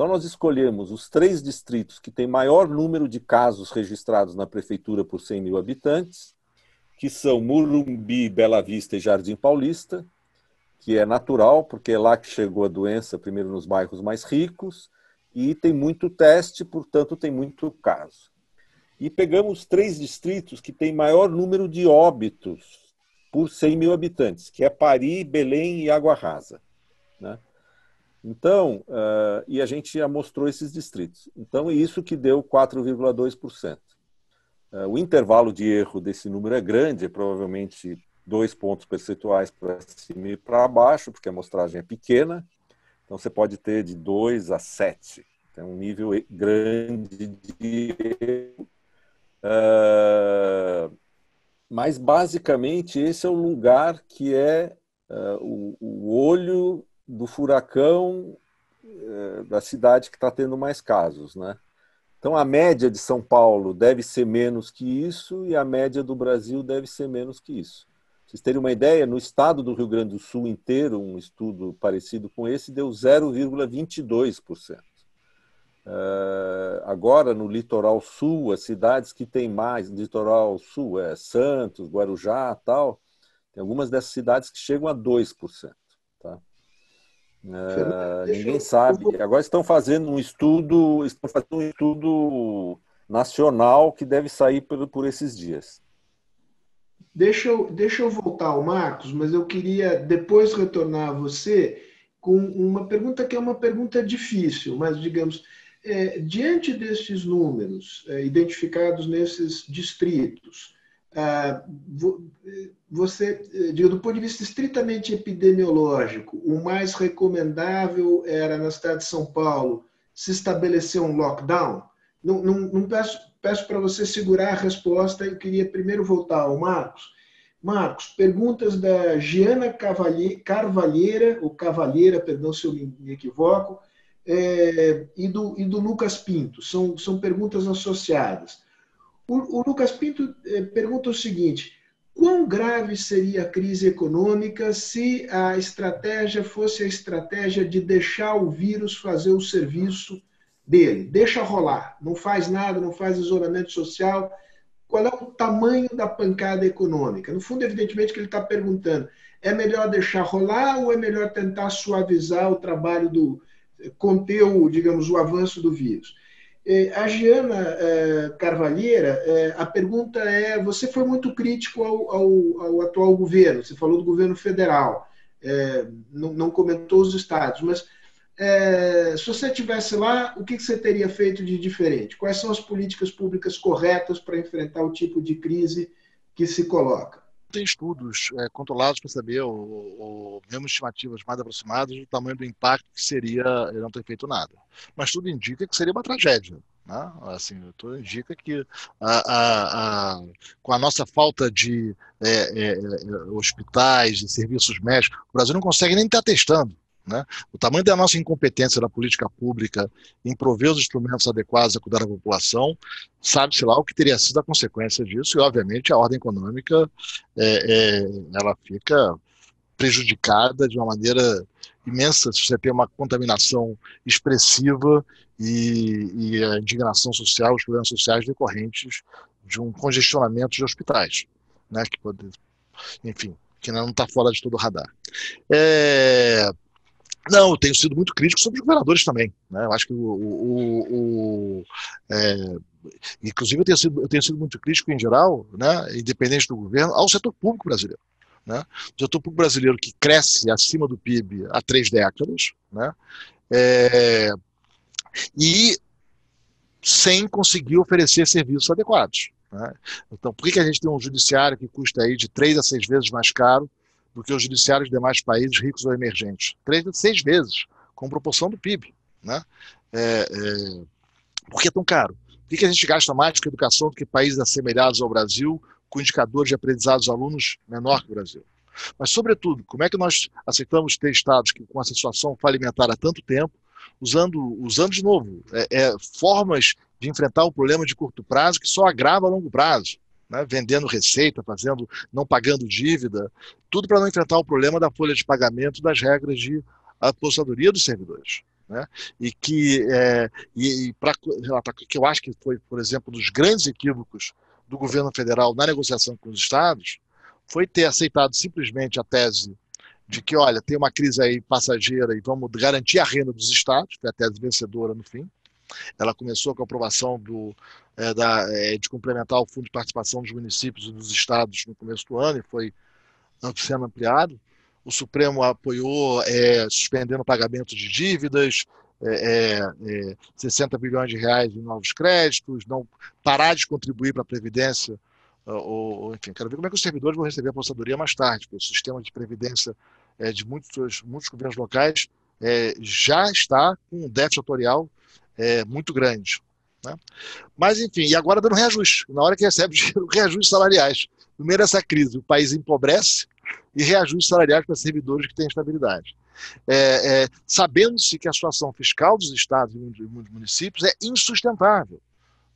Então, nós escolhemos os três distritos que têm maior número de casos registrados na prefeitura por 100 mil habitantes, que são Murumbi, Bela Vista e Jardim Paulista, que é natural, porque é lá que chegou a doença, primeiro nos bairros mais ricos, e tem muito teste, portanto, tem muito caso. E pegamos três distritos que têm maior número de óbitos por 100 mil habitantes, que é Pari, Belém e Água Rasa. Né? Então, uh, e a gente já mostrou esses distritos. Então, isso que deu 4,2%. Uh, o intervalo de erro desse número é grande, é provavelmente dois pontos percentuais para cima e para baixo, porque a amostragem é pequena. Então, você pode ter de 2 a 7. Tem um nível grande de erro. Uh, mas, basicamente, esse é o lugar que é o, o olho do furacão é, da cidade que está tendo mais casos, né? Então a média de São Paulo deve ser menos que isso e a média do Brasil deve ser menos que isso. Pra vocês terem uma ideia, no estado do Rio Grande do Sul inteiro, um estudo parecido com esse deu 0,22%. Uh, agora, no litoral sul, as cidades que têm mais, litoral sul é Santos, Guarujá tal, tem algumas dessas cidades que chegam a 2%. Uh, ninguém eu... sabe. Agora estão fazendo um estudo, estão fazendo um estudo nacional que deve sair por, por esses dias. Deixa eu, deixa eu voltar ao Marcos, mas eu queria depois retornar a você com uma pergunta que é uma pergunta difícil, mas digamos, é, diante destes números é, identificados nesses distritos, ah, você, eh, digo, do ponto de vista estritamente epidemiológico, o mais recomendável era na cidade de São Paulo se estabelecer um lockdown? Não, não, não peço, peço para você segurar a resposta, eu queria primeiro voltar ao Marcos. Marcos, perguntas da Giana Carvalheira, ou Cavalheira, perdão se eu me equivoco, é, e, do, e do Lucas Pinto. São, são perguntas associadas. O, o Lucas Pinto eh, pergunta o seguinte: quão grave seria a crise econômica se a estratégia fosse a estratégia de deixar o vírus fazer o serviço dele? Deixa rolar, não faz nada, não faz isolamento social. Qual é o tamanho da pancada econômica? No fundo, evidentemente, que ele está perguntando: é melhor deixar rolar ou é melhor tentar suavizar o trabalho do conter o, digamos, o avanço do vírus? É, a Giana é, Carvalheira, é, a pergunta é: você foi muito crítico ao, ao, ao atual governo, você falou do governo federal, não, não, comentou os estados, mas se você estivesse lá, o que você teria feito de diferente? Quais são as políticas públicas corretas para enfrentar o tipo de crise que se coloca? Tem estudos é, controlados para saber, ou, ou mesmo estimativas mais aproximadas, do tamanho do impacto que seria não ter feito nada. Mas tudo indica que seria uma tragédia. Né? Assim, tudo indica que a, a, a, com a nossa falta de é, é, hospitais, de serviços médicos, o Brasil não consegue nem estar testando. Né? O tamanho da nossa incompetência da política pública em prover os instrumentos adequados a cuidar da população, sabe-se lá o que teria sido a consequência disso, e obviamente a ordem econômica é, é, ela fica prejudicada de uma maneira imensa se você tem uma contaminação expressiva e, e a indignação social, os problemas sociais decorrentes de um congestionamento de hospitais, né, que pode, enfim, que não está fora de todo o radar. É, não, eu tenho sido muito crítico sobre os governadores também. Né? Eu acho que o. o, o é, inclusive, eu tenho, sido, eu tenho sido muito crítico em geral, né, independente do governo, ao setor público brasileiro. Né? O setor público brasileiro que cresce acima do PIB há três décadas, né? É, e sem conseguir oferecer serviços adequados. Né? Então, por que, que a gente tem um judiciário que custa aí de três a seis vezes mais caro do que os judiciários de demais países ricos ou emergentes. Três a seis vezes, com proporção do PIB. Né? É, é, por que é tão caro? Por que a gente gasta mais com educação do que países assemelhados ao Brasil, com indicadores de aprendizado dos alunos menor que o Brasil? Mas, sobretudo, como é que nós aceitamos ter estados que, com essa situação falimentar há tanto tempo, usando, usando de novo, é, é, formas de enfrentar o problema de curto prazo que só agrava a longo prazo? Né, vendendo receita, fazendo, não pagando dívida, tudo para não enfrentar o problema da folha de pagamento das regras de aposentadoria dos servidores. Né? E que, é, e, e para que eu acho que foi, por exemplo, um dos grandes equívocos do governo federal na negociação com os estados, foi ter aceitado simplesmente a tese de que, olha, tem uma crise aí passageira e vamos garantir a renda dos estados, que é a tese vencedora no fim, ela começou com a aprovação do, é, da, é, de complementar o Fundo de Participação dos Municípios e dos Estados no começo do ano e foi sendo ampliado. O Supremo apoiou é, suspendendo o pagamento de dívidas, é, é, 60 bilhões de reais em novos créditos, não parar de contribuir para a Previdência, ou, enfim, quero ver como é que os servidores vão receber a aposentadoria mais tarde, porque o sistema de Previdência é, de muitos, muitos governos locais é, já está com um déficit atorial é, muito grande. Né? Mas, enfim, e agora dando reajuste. Na hora que recebe dinheiro, reajustes salariais. Primeiro, essa crise, o país empobrece e reajustes salariais para servidores que têm estabilidade. É, é, Sabendo-se que a situação fiscal dos estados e dos municípios é insustentável.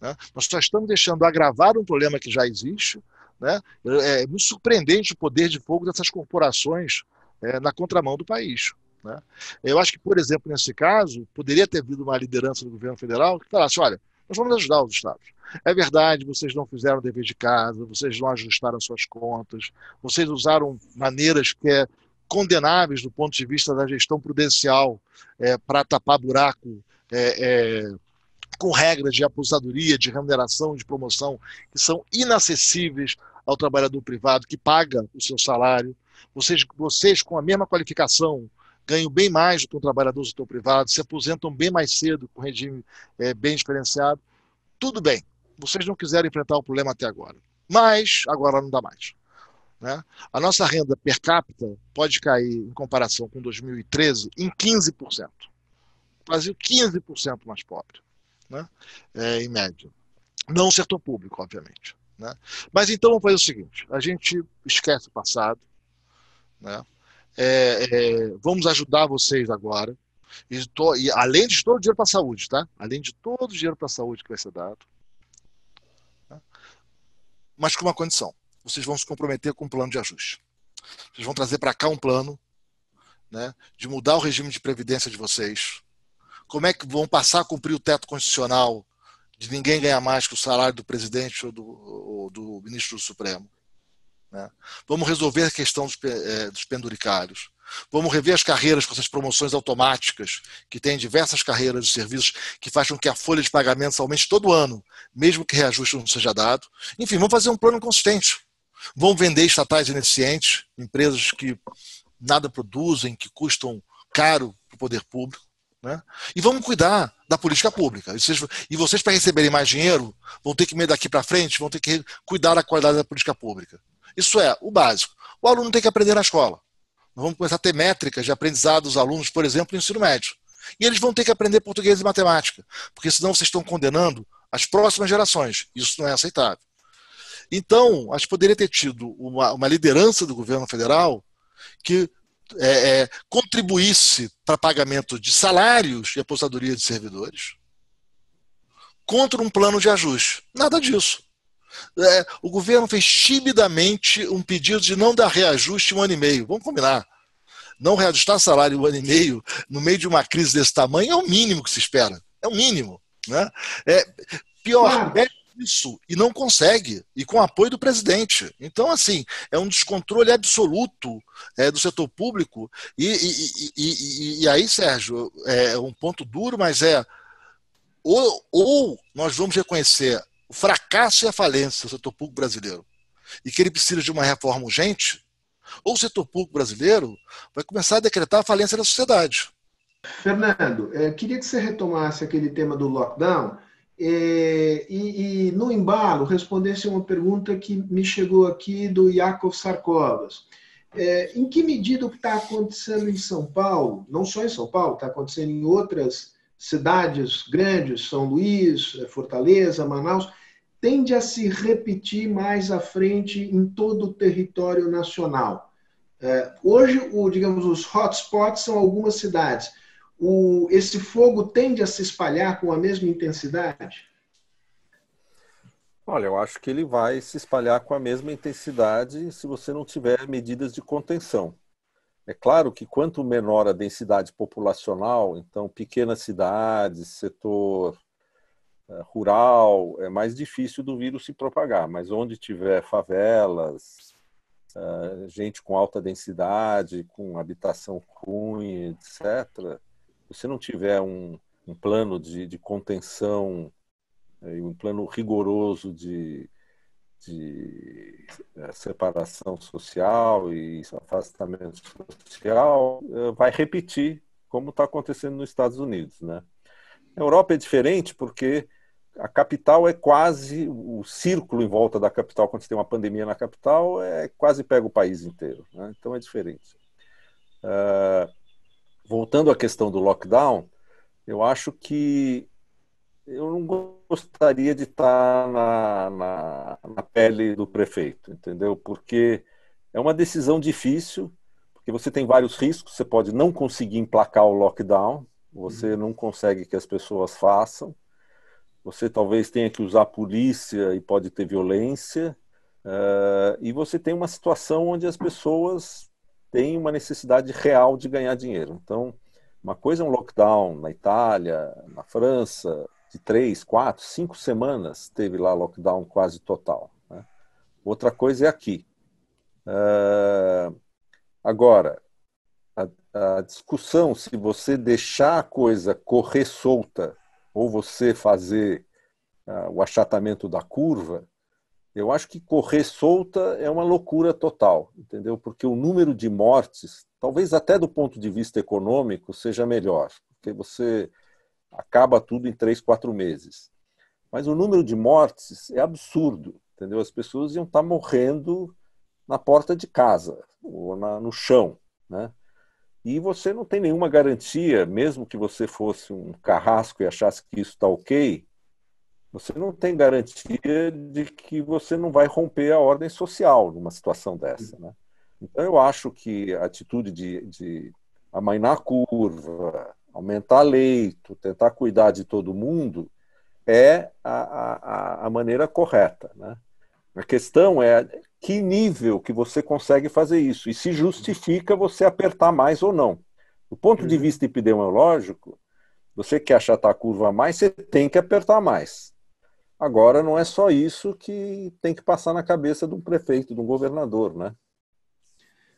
Né? Nós só estamos deixando agravar um problema que já existe. Né? É, é muito surpreendente o poder de fogo dessas corporações é, na contramão do país. Né? Eu acho que, por exemplo, nesse caso, poderia ter havido uma liderança do governo federal que falasse: olha, nós vamos ajudar os estados. É verdade, vocês não fizeram o dever de casa, vocês não ajustaram suas contas, vocês usaram maneiras que é condenáveis do ponto de vista da gestão prudencial é, para tapar buraco é, é, com regras de aposentadoria, de remuneração, de promoção, que são inacessíveis ao trabalhador privado que paga o seu salário. Vocês, vocês com a mesma qualificação, ganham bem mais do que um trabalhador do setor privado, se aposentam bem mais cedo com regime é, bem diferenciado. Tudo bem, vocês não quiseram enfrentar o problema até agora, mas agora não dá mais. Né? A nossa renda per capita pode cair, em comparação com 2013, em 15%. O Brasil, 15% mais pobre, né? É, em média. Não o setor público, obviamente. Né? Mas então vamos fazer o seguinte: a gente esquece o passado, né? É, é, vamos ajudar vocês agora. E, tô, e, além de todo o dinheiro para a saúde, tá? Além de todo o dinheiro para a saúde que vai ser dado. Tá? Mas com uma condição: vocês vão se comprometer com um plano de ajuste. Vocês vão trazer para cá um plano né, de mudar o regime de previdência de vocês. Como é que vão passar a cumprir o teto constitucional de ninguém ganhar mais que o salário do presidente ou do, ou do ministro do Supremo? Né? Vamos resolver a questão dos, é, dos penduricários. Vamos rever as carreiras com essas promoções automáticas, que tem diversas carreiras de serviços que fazem com que a folha de pagamentos aumente todo ano, mesmo que reajuste não seja dado. Enfim, vamos fazer um plano consistente. Vão vender estatais ineficientes, empresas que nada produzem, que custam caro para o poder público. Né? E vamos cuidar da política pública. E vocês, vocês para receberem mais dinheiro, vão ter que, daqui para frente, vão ter que cuidar da qualidade da política pública. Isso é o básico. O aluno tem que aprender na escola. Nós vamos começar a ter métricas de aprendizado dos alunos, por exemplo, no ensino médio. E eles vão ter que aprender português e matemática, porque senão vocês estão condenando as próximas gerações. Isso não é aceitável. Então, acho que poderia ter tido uma, uma liderança do governo federal que é, é, contribuísse para pagamento de salários e apostadoria de servidores contra um plano de ajuste. Nada disso. É, o governo fez timidamente um pedido de não dar reajuste um ano e meio. Vamos combinar. Não reajustar salário um ano e meio no meio de uma crise desse tamanho é o mínimo que se espera. É o mínimo. Né? É, pior, é isso e não consegue, e com apoio do presidente. Então, assim, é um descontrole absoluto é, do setor público. E, e, e, e, aí, Sérgio, é um ponto duro, mas é ou, ou nós vamos reconhecer o fracasso e a falência do setor público brasileiro e que ele precisa de uma reforma urgente, ou o setor público brasileiro vai começar a decretar a falência da sociedade. Fernando, é, queria que você retomasse aquele tema do lockdown é, e, e, no embalo respondesse uma pergunta que me chegou aqui do Yakov Sarkovas. É, em que medida o que está acontecendo em São Paulo, não só em São Paulo, está acontecendo em outras cidades grandes, São Luís, Fortaleza, Manaus, tende a se repetir mais à frente em todo o território nacional. É, hoje, digamos, os hotspots são algumas cidades esse fogo tende a se espalhar com a mesma intensidade? Olha, eu acho que ele vai se espalhar com a mesma intensidade se você não tiver medidas de contenção. É claro que quanto menor a densidade populacional, então pequenas cidades, setor uh, rural, é mais difícil do vírus se propagar. Mas onde tiver favelas, uh, gente com alta densidade, com habitação ruim, etc., você não tiver um, um plano de, de contenção, é, um plano rigoroso de, de é, separação social e afastamento social, é, vai repetir como está acontecendo nos Estados Unidos. Né? A Europa é diferente porque a capital é quase o círculo em volta da capital quando você tem uma pandemia na capital é quase pega o país inteiro né? então é diferente uh, voltando à questão do lockdown, eu acho que eu não gostaria de estar na, na, na, pele do prefeito, entendeu? Porque é uma decisão difícil, porque você tem vários riscos, você pode não conseguir emplacar o lockdown, você uhum. não consegue que as pessoas façam, você talvez tenha que usar a polícia e pode ter violência, uh, e você tem uma situação onde as pessoas tem uma necessidade real de ganhar dinheiro. Então, uma coisa é um lockdown na Itália, na França, de três, quatro, cinco semanas teve lá lockdown quase total. Né? Outra coisa é aqui. Uh, agora, a, a, discussão se você deixar a coisa correr solta ou você fazer uh, o achatamento da curva, eu acho que correr solta é uma loucura total, entendeu? Porque o número de mortes, talvez até do ponto de vista econômico, seja melhor, porque você acaba tudo em três, quatro meses. Mas o número de mortes é absurdo, entendeu? As pessoas iam estar morrendo na porta de casa ou na, no chão, né? E você não tem nenhuma garantia, mesmo que você fosse um carrasco e achasse que isso está ok, você não tem garantia de que você não vai romper a ordem social numa situação dessa. Né? Então, eu acho que a atitude de, de amainar a curva, aumentar leito, tentar cuidar de todo mundo, é a, a, a maneira correta. Né? A questão é que nível que você consegue fazer isso e se justifica você apertar mais ou não. Do ponto de uhum. vista epidemiológico, você quer achatar a curva mais, você tem que apertar mais. Agora, não é só isso que tem que passar na cabeça de um prefeito, de um governador, né?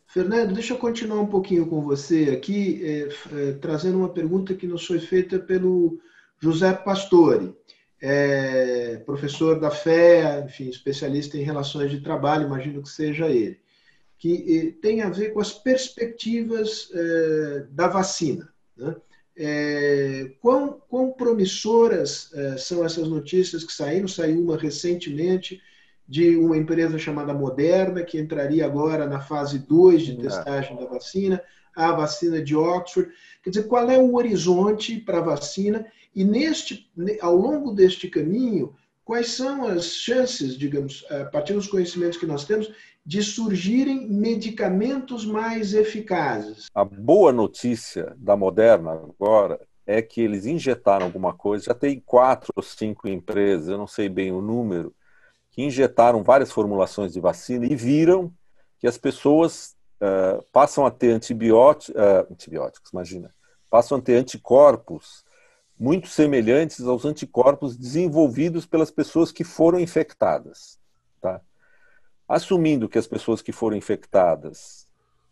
Fernando, deixa eu continuar um pouquinho com você aqui, é, é, trazendo uma pergunta que nos foi feita pelo José Pastore, é, professor da FEA, enfim, especialista em relações de trabalho, imagino que seja ele, que é, tem a ver com as perspectivas é, da vacina. Né? É, quão, quão promissoras é, são essas notícias que saíram? Saiu uma recentemente de uma empresa chamada Moderna, que entraria agora na fase 2 de testagem da vacina, a vacina de Oxford. Quer dizer, qual é o horizonte para a vacina? E neste, ao longo deste caminho, quais são as chances, digamos, a partir dos conhecimentos que nós temos, de surgirem medicamentos mais eficazes? A boa notícia da Moderna agora é que eles injetaram alguma coisa, já tem quatro ou cinco empresas, eu não sei bem o número, que injetaram várias formulações de vacina e viram que as pessoas uh, passam a ter uh, antibióticos, imagina, passam a ter anticorpos muito semelhantes aos anticorpos desenvolvidos pelas pessoas que foram infectadas. Tá? Assumindo que as pessoas que foram infectadas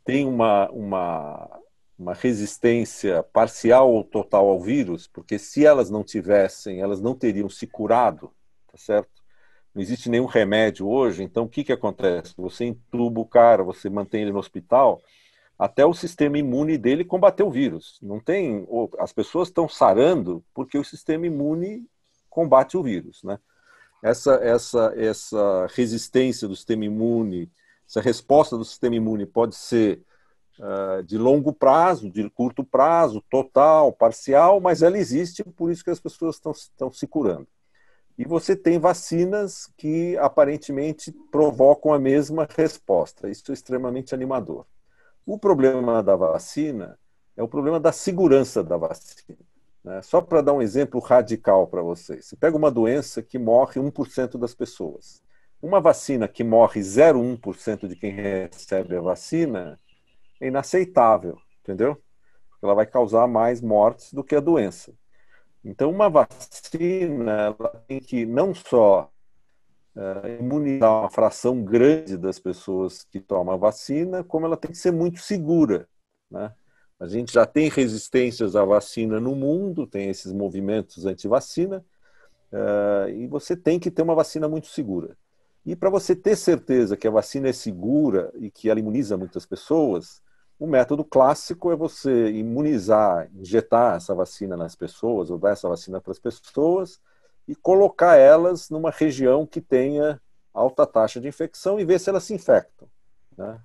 têm uma, uma, uma resistência parcial ou total ao vírus, porque se elas não tivessem, elas não teriam se curado, tá certo? Não existe nenhum remédio hoje, então o que, que acontece? Você entuba o cara, você mantém ele no hospital, até o sistema imune dele combater o vírus. Não tem, as pessoas estão sarando porque o sistema imune combate o vírus, né? Essa essa essa resistência do sistema imune, essa resposta do sistema imune pode ser uh, de longo prazo, de curto prazo, total, parcial, mas ela existe, por isso que as pessoas estão, estão se curando. E você tem vacinas que aparentemente provocam a mesma resposta. Isso é extremamente animador. O problema da vacina é o problema da segurança da vacina. Né? Só para dar um exemplo radical para vocês. Você pega uma doença que morre 1% das pessoas. Uma vacina que morre 0,1% de quem recebe a vacina é inaceitável, entendeu? Ela vai causar mais mortes do que a doença. Então, uma vacina tem que não só uh, imunizar uma fração grande das pessoas que tomam a vacina, como ela tem que ser muito segura. Né? A gente já tem resistências à vacina no mundo, tem esses movimentos anti-vacina, uh, e você tem que ter uma vacina muito segura. E para você ter certeza que a vacina é segura e que ela imuniza muitas pessoas, o método clássico é você imunizar, injetar essa vacina nas pessoas, ou dar essa vacina para as pessoas, e colocar elas numa região que tenha alta taxa de infecção e ver se elas se infectam. Né?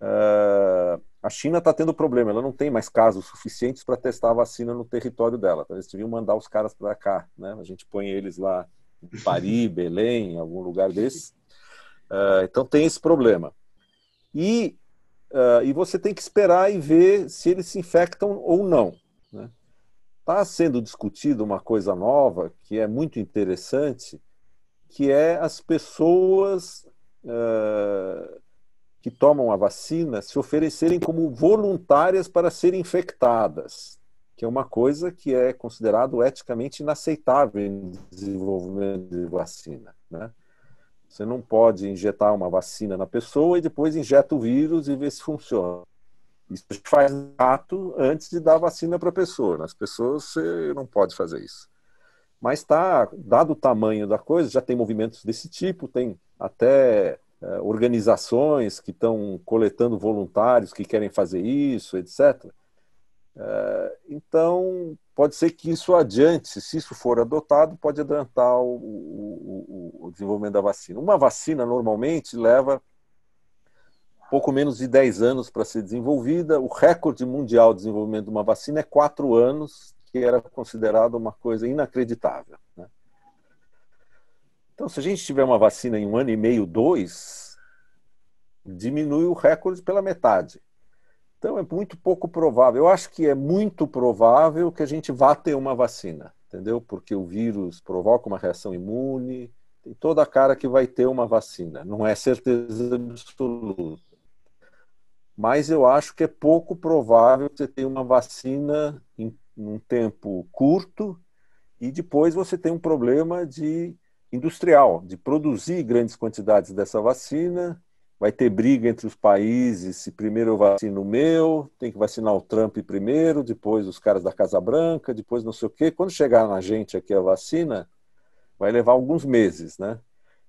Uh, a China está tendo problema, ela não tem mais casos suficientes para testar a vacina no território dela. Então, eles deviam mandar os caras para cá. Né? A gente põe eles lá em Paris, Belém, algum lugar desses. Uh, então tem esse problema. E Uh, e você tem que esperar e ver se eles se infectam ou não. Está né? Tá sendo discutido uma coisa nova que é muito interessante, que é as pessoas uh, que tomam a vacina se oferecerem como voluntárias para serem infectadas, que é uma coisa que é considerado eticamente inaceitável em desenvolvimento de vacina. Né? Você não pode injetar uma vacina na pessoa e depois injeta o vírus e vê se funciona. Isso faz ato antes de dar a vacina para a pessoa. Nas pessoas você não pode fazer isso. Mas está, dado o tamanho da coisa, já tem movimentos desse tipo, tem até é, organizações que estão coletando voluntários que querem fazer isso, etc. É, então, pode ser que isso adiante, se isso for adotado, pode adiantar o, o, o desenvolvimento da vacina. Uma vacina, normalmente, leva pouco menos de 10 anos para ser desenvolvida. O recorde mundial de desenvolvimento de uma vacina é 4 anos, que era considerado uma coisa inacreditável. Né? Então, se a gente tiver uma vacina em um ano e meio, dois, diminui o recorde pela metade. Então é muito pouco provável. Eu acho que é muito provável que a gente vá ter uma vacina, entendeu? Porque o vírus provoca uma reação imune, tem toda a cara que vai ter uma vacina. Não é certeza absoluta. Mas eu acho que é pouco provável você ter uma vacina em um tempo curto e depois você tem um problema de industrial, de produzir grandes quantidades dessa vacina vai ter briga entre os países se primeiro eu vacino o meu, tem que vacinar o Trump primeiro, depois os caras da Casa Branca, depois não sei o quê. Quando chegar na gente aqui a vacina, vai levar alguns meses, né?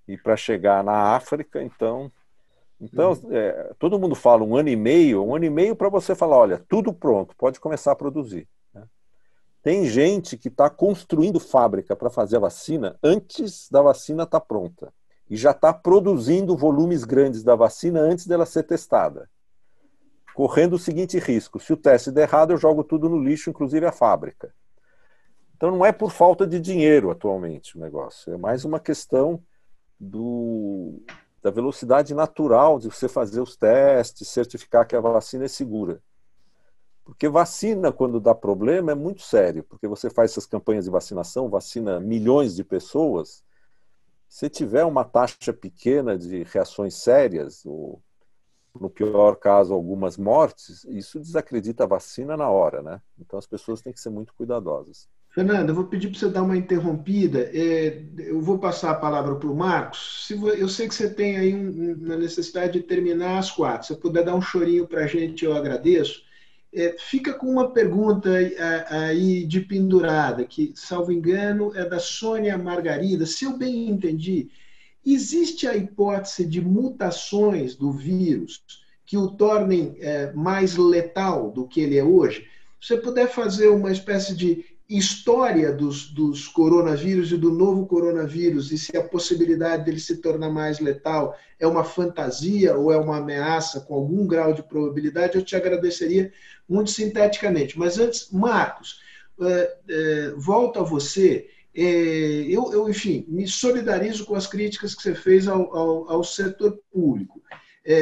E para chegar na África, então. Então, uhum. é, todo mundo fala um ano e meio, um ano e meio para você falar: olha, tudo pronto, pode começar a produzir. Né? Tem gente que está construindo fábrica para fazer a vacina antes da vacina estar tá pronta. E já está produzindo volumes grandes da vacina antes dela ser testada. Correndo o seguinte risco: se o teste der errado, eu jogo tudo no lixo, inclusive a fábrica. Então não é por falta de dinheiro atualmente o negócio, é mais uma questão do, da velocidade natural de você fazer os testes, certificar que a vacina é segura. Porque vacina, quando dá problema, é muito sério, porque você faz essas campanhas de vacinação, vacina milhões de pessoas. Se tiver uma taxa pequena de reações sérias, ou no pior caso, algumas mortes, isso desacredita a vacina na hora, né? Então as pessoas têm que ser muito cuidadosas. Fernanda, eu vou pedir para você dar uma interrompida. É, eu vou passar a palavra para o Marcos. eu sei que você tem aí uma necessidade de terminar às quatro. Se você puder dar um chorinho para a gente, eu agradeço. É, fica com uma pergunta aí de pendurada, que, salvo engano, é da Sônia Margarida. Se eu bem entendi, existe a hipótese de mutações do vírus que o tornem é, mais letal do que ele é hoje? Se você puder fazer uma espécie de história dos, dos coronavírus e do novo coronavírus e se a possibilidade dele se tornar mais letal é uma fantasia ou é uma ameaça com algum grau de probabilidade, eu te agradeceria muito sinteticamente. Mas antes, Marcos, é, é, volto a você. É, eu, eu, enfim, me solidarizo com as críticas que você fez ao, ao, ao setor público.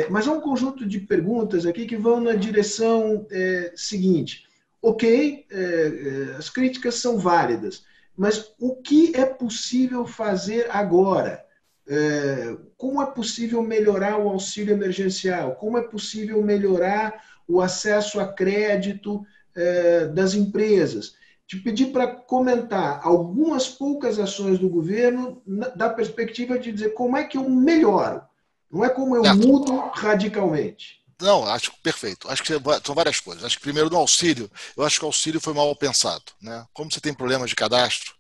Mas há um conjunto de perguntas aqui que vão na direção seguinte ok, é, é, as críticas são válidas, mas o que é possível fazer agora? É, como é possível melhorar o auxílio emergencial? Como é possível melhorar o acesso a crédito é, das empresas? Te pedir para comentar algumas poucas ações do governo da perspectiva de dizer como é que eu melhoro, não é como eu mudo radicalmente. Não, acho perfeito. Acho que são várias coisas. Acho que primeiro no auxílio, eu acho que o auxílio foi mal pensado. Né? Como você tem problemas de cadastro,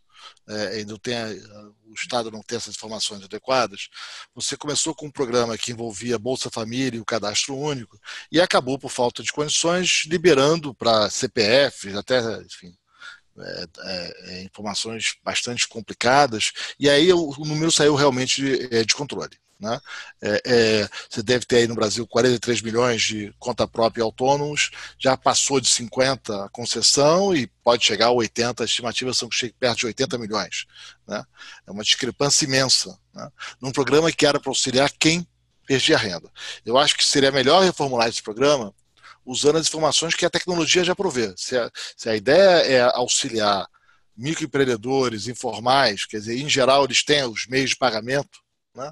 é, não tem, o Estado não tem essas informações adequadas, você começou com um programa que envolvia Bolsa Família e o cadastro único, e acabou, por falta de condições, liberando para CPFs, até, enfim, é, é, é, informações bastante complicadas, e aí o, o número saiu realmente de, é, de controle. Né? É, é, você deve ter aí no Brasil 43 milhões de conta própria autônomos, já passou de 50 a concessão e pode chegar a 80, as estimativas são que chegue perto de 80 milhões. Né? É uma discrepância imensa. Né? Num programa que era para auxiliar quem perdia renda. Eu acho que seria melhor reformular esse programa usando as informações que a tecnologia já provê. Se a, se a ideia é auxiliar microempreendedores informais, quer dizer, em geral eles têm os meios de pagamento, né?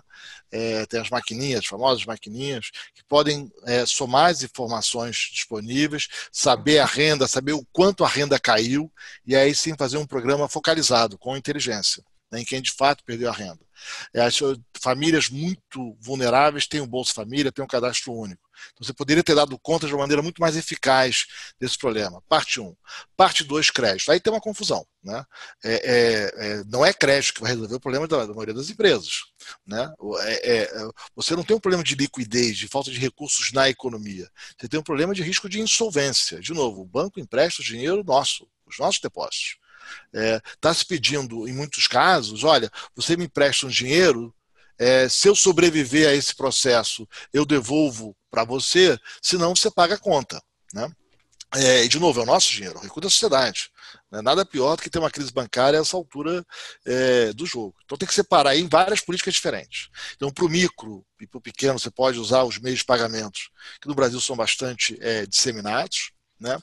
É, tem as maquininhas, as famosas maquininhas, que podem é, somar as informações disponíveis, saber a renda, saber o quanto a renda caiu, e aí sim fazer um programa focalizado, com inteligência, né, em quem de fato perdeu a renda. É, as famílias muito vulneráveis têm o Bolsa Família, têm um cadastro único. Então, você poderia ter dado conta de uma maneira muito mais eficaz desse problema. Parte 1. Um. Parte 2, crédito. Aí tem uma confusão. Né? É, é, é, não é crédito que vai resolver o problema da, da maioria das empresas. Né? É, é, você não tem um problema de liquidez, de falta de recursos na economia. Você tem um problema de risco de insolvência. De novo, o banco empresta o dinheiro nosso, os nossos depósitos. Está se pedindo, em muitos casos, olha, você me empresta um dinheiro, é, se eu sobreviver a esse processo, eu devolvo para você, senão você paga a conta. Né? É, e, de novo, é o nosso dinheiro, o recurso da sociedade. Não é nada pior do que ter uma crise bancária a essa altura é, do jogo. Então tem que separar em várias políticas diferentes. Então, para o micro e para o pequeno, você pode usar os meios de pagamentos, que no Brasil são bastante é, disseminados. Né?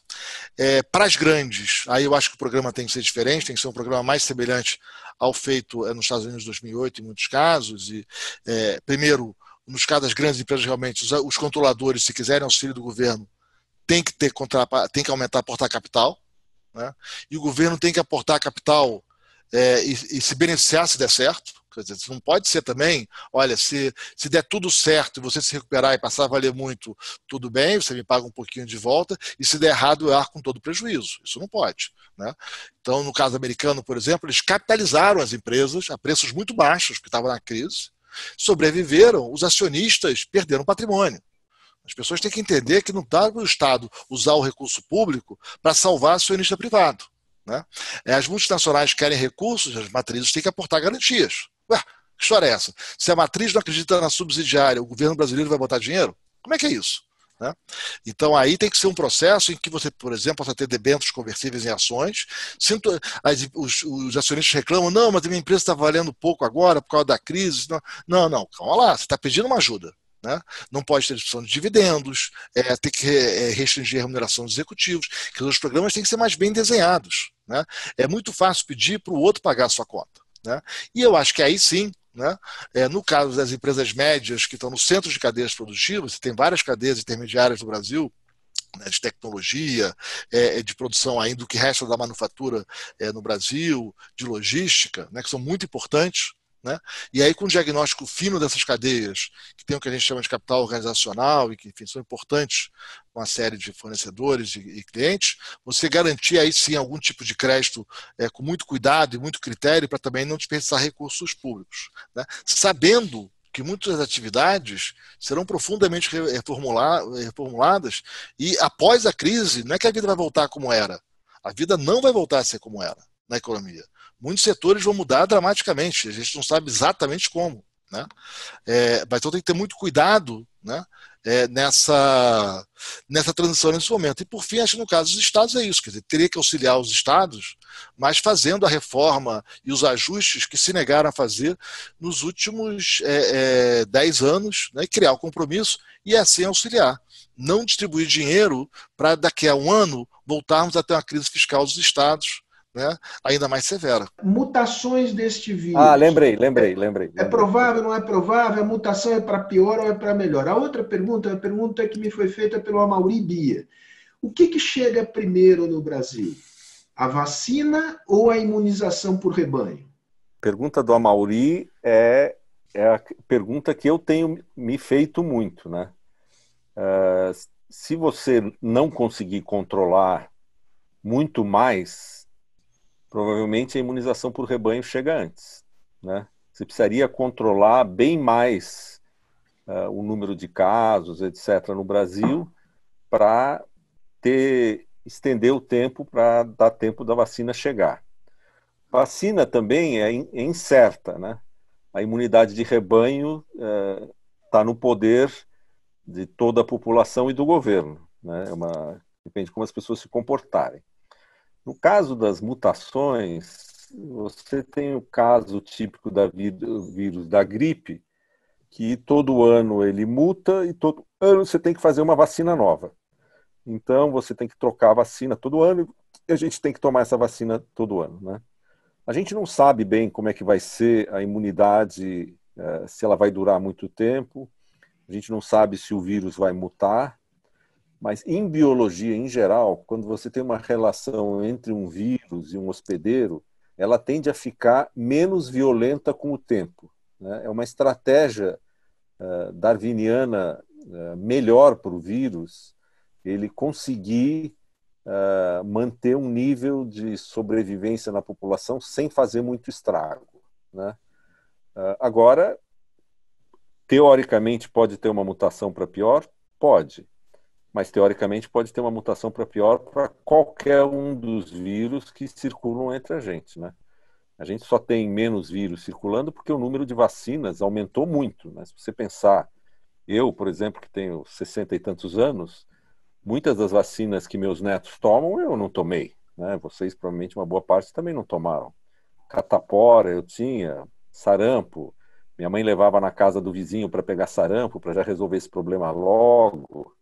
É, para as grandes, aí eu acho que o programa tem que ser diferente, tem que ser um programa mais semelhante ao feito é, nos Estados Unidos em 2008, em muitos casos. E, é, primeiro, nos casos das grandes empresas, realmente, os, os, controladores, se quiserem auxílio do governo, tem que, ter contra, tem que aumentar, aportar capital. Né? E o governo tem que aportar capital é, e, e, se beneficiar se der certo. Quer dizer, não pode ser também, olha, se, se der tudo certo e você se recuperar e passar a valer muito, tudo bem, você me paga um pouquinho de volta, e se der errado, eu arco com todo prejuízo. Isso não pode. Né? Então, no caso americano, por exemplo, eles capitalizaram as empresas a preços muito baixos, porque estavam na crise, sobreviveram, os acionistas perderam patrimônio. As pessoas têm que entender que não dá para o Estado usar o recurso público para salvar acionista privado. Né? É, as multinacionais querem recursos, as matrizes têm que aportar garantias. Ué, que história é essa? Se a matriz não acredita na subsidiária, o governo brasileiro vai botar dinheiro? Como é que é isso? Né? Então, aí tem que ser um processo em que você, por exemplo, possa ter debêntures conversíveis em ações. Sinto, as, os, os, acionistas reclamam, não, mas a minha empresa está valendo pouco agora por causa da crise. Não, não, não calma lá, você está pedindo uma ajuda. Né? Não pode ter discussão de dividendos, é, tem que é, restringir a remuneração dos executivos, que os programas têm que ser mais bem desenhados. Né? É muito fácil pedir para o outro pagar a sua conta. Né? E eu acho que aí sim né? É, no caso das empresas médias que estão no centro de cadeias produtivas, tem várias cadeias intermediárias no Brasil, né, de tecnologia, é, é de produção ainda do que resta da manufatura é, no Brasil, de logística, né, que são muito importantes. Né? E aí, com o diagnóstico fino dessas cadeias, que tem o que a gente chama de capital organizacional e que enfim, são importantes uma série de fornecedores e, clientes, você garantir aí sim algum tipo de crédito é, com muito cuidado e muito critério para também não desperdiçar recursos públicos. Né? Sabendo que muitas atividades serão profundamente reformuladas e após a crise, não é que a vida vai voltar como era, a vida não vai voltar a ser como era na economia muitos setores vão mudar dramaticamente. A gente não sabe exatamente como. Né? É, mas então tem que ter muito cuidado né? É, nessa, nessa transição nesse momento. E por fim, acho que no caso dos estados é isso, quer dizer, teria que auxiliar os estados, mas fazendo a reforma e os ajustes que se negaram a fazer nos últimos é, é, dez anos, né? criar o compromisso e assim auxiliar. Não distribuir dinheiro para daqui a um ano voltarmos a ter uma crise fiscal dos estados né, ainda mais severa. Mutações deste vírus. Ah, lembrei, lembrei, lembrei. É provável, não é provável? A mutação é para pior ou é para melhor? A outra pergunta é a pergunta que me foi feita pelo Amauri Bia. O que, que chega primeiro no Brasil? A vacina ou a imunização por rebanho? Pergunta do Amauri é, é a pergunta que eu tenho me feito muito, né? Uh, se você não conseguir controlar muito mais provavelmente a imunização por rebanho chega antes. Né? Você precisaria controlar bem mais uh, o número de casos, etc., no Brasil, para ter estender o tempo para dar tempo da vacina chegar. Vacina também é, é incerta, né? A imunidade de rebanho está eh, no poder de toda a população e do governo, né? É uma, depende de como as pessoas se comportarem. No caso das mutações, você tem o caso típico da vírus da gripe, que todo ano ele muta e todo ano você tem que fazer uma vacina nova. Então você tem que trocar a vacina todo ano e a gente tem que tomar essa vacina todo ano, né? A gente não sabe bem como é que vai ser a imunidade, eh, se ela vai durar muito tempo. A gente não sabe se o vírus vai mutar. Mas em biologia em geral, quando você tem uma relação entre um vírus e um hospedeiro, ela tende a ficar menos violenta com o tempo. Né? É uma estratégia uh, darwiniana uh, melhor para o vírus ele conseguir uh, manter um nível de sobrevivência na população sem fazer muito estrago. Né? agora, teoricamente, pode ter uma mutação para pior? Pode mas teoricamente pode ter uma mutação para pior para qualquer um dos vírus que circulam entre a gente, né? A gente só tem menos vírus circulando porque o número de vacinas aumentou muito, né? Se você pensar, eu, por exemplo, que tenho 60 e tantos anos, muitas das vacinas que meus netos tomam eu não tomei, né? Vocês provavelmente uma boa parte também não tomaram. Catapora eu tinha, sarampo, minha mãe levava na casa do vizinho para pegar sarampo para já resolver esse problema logo.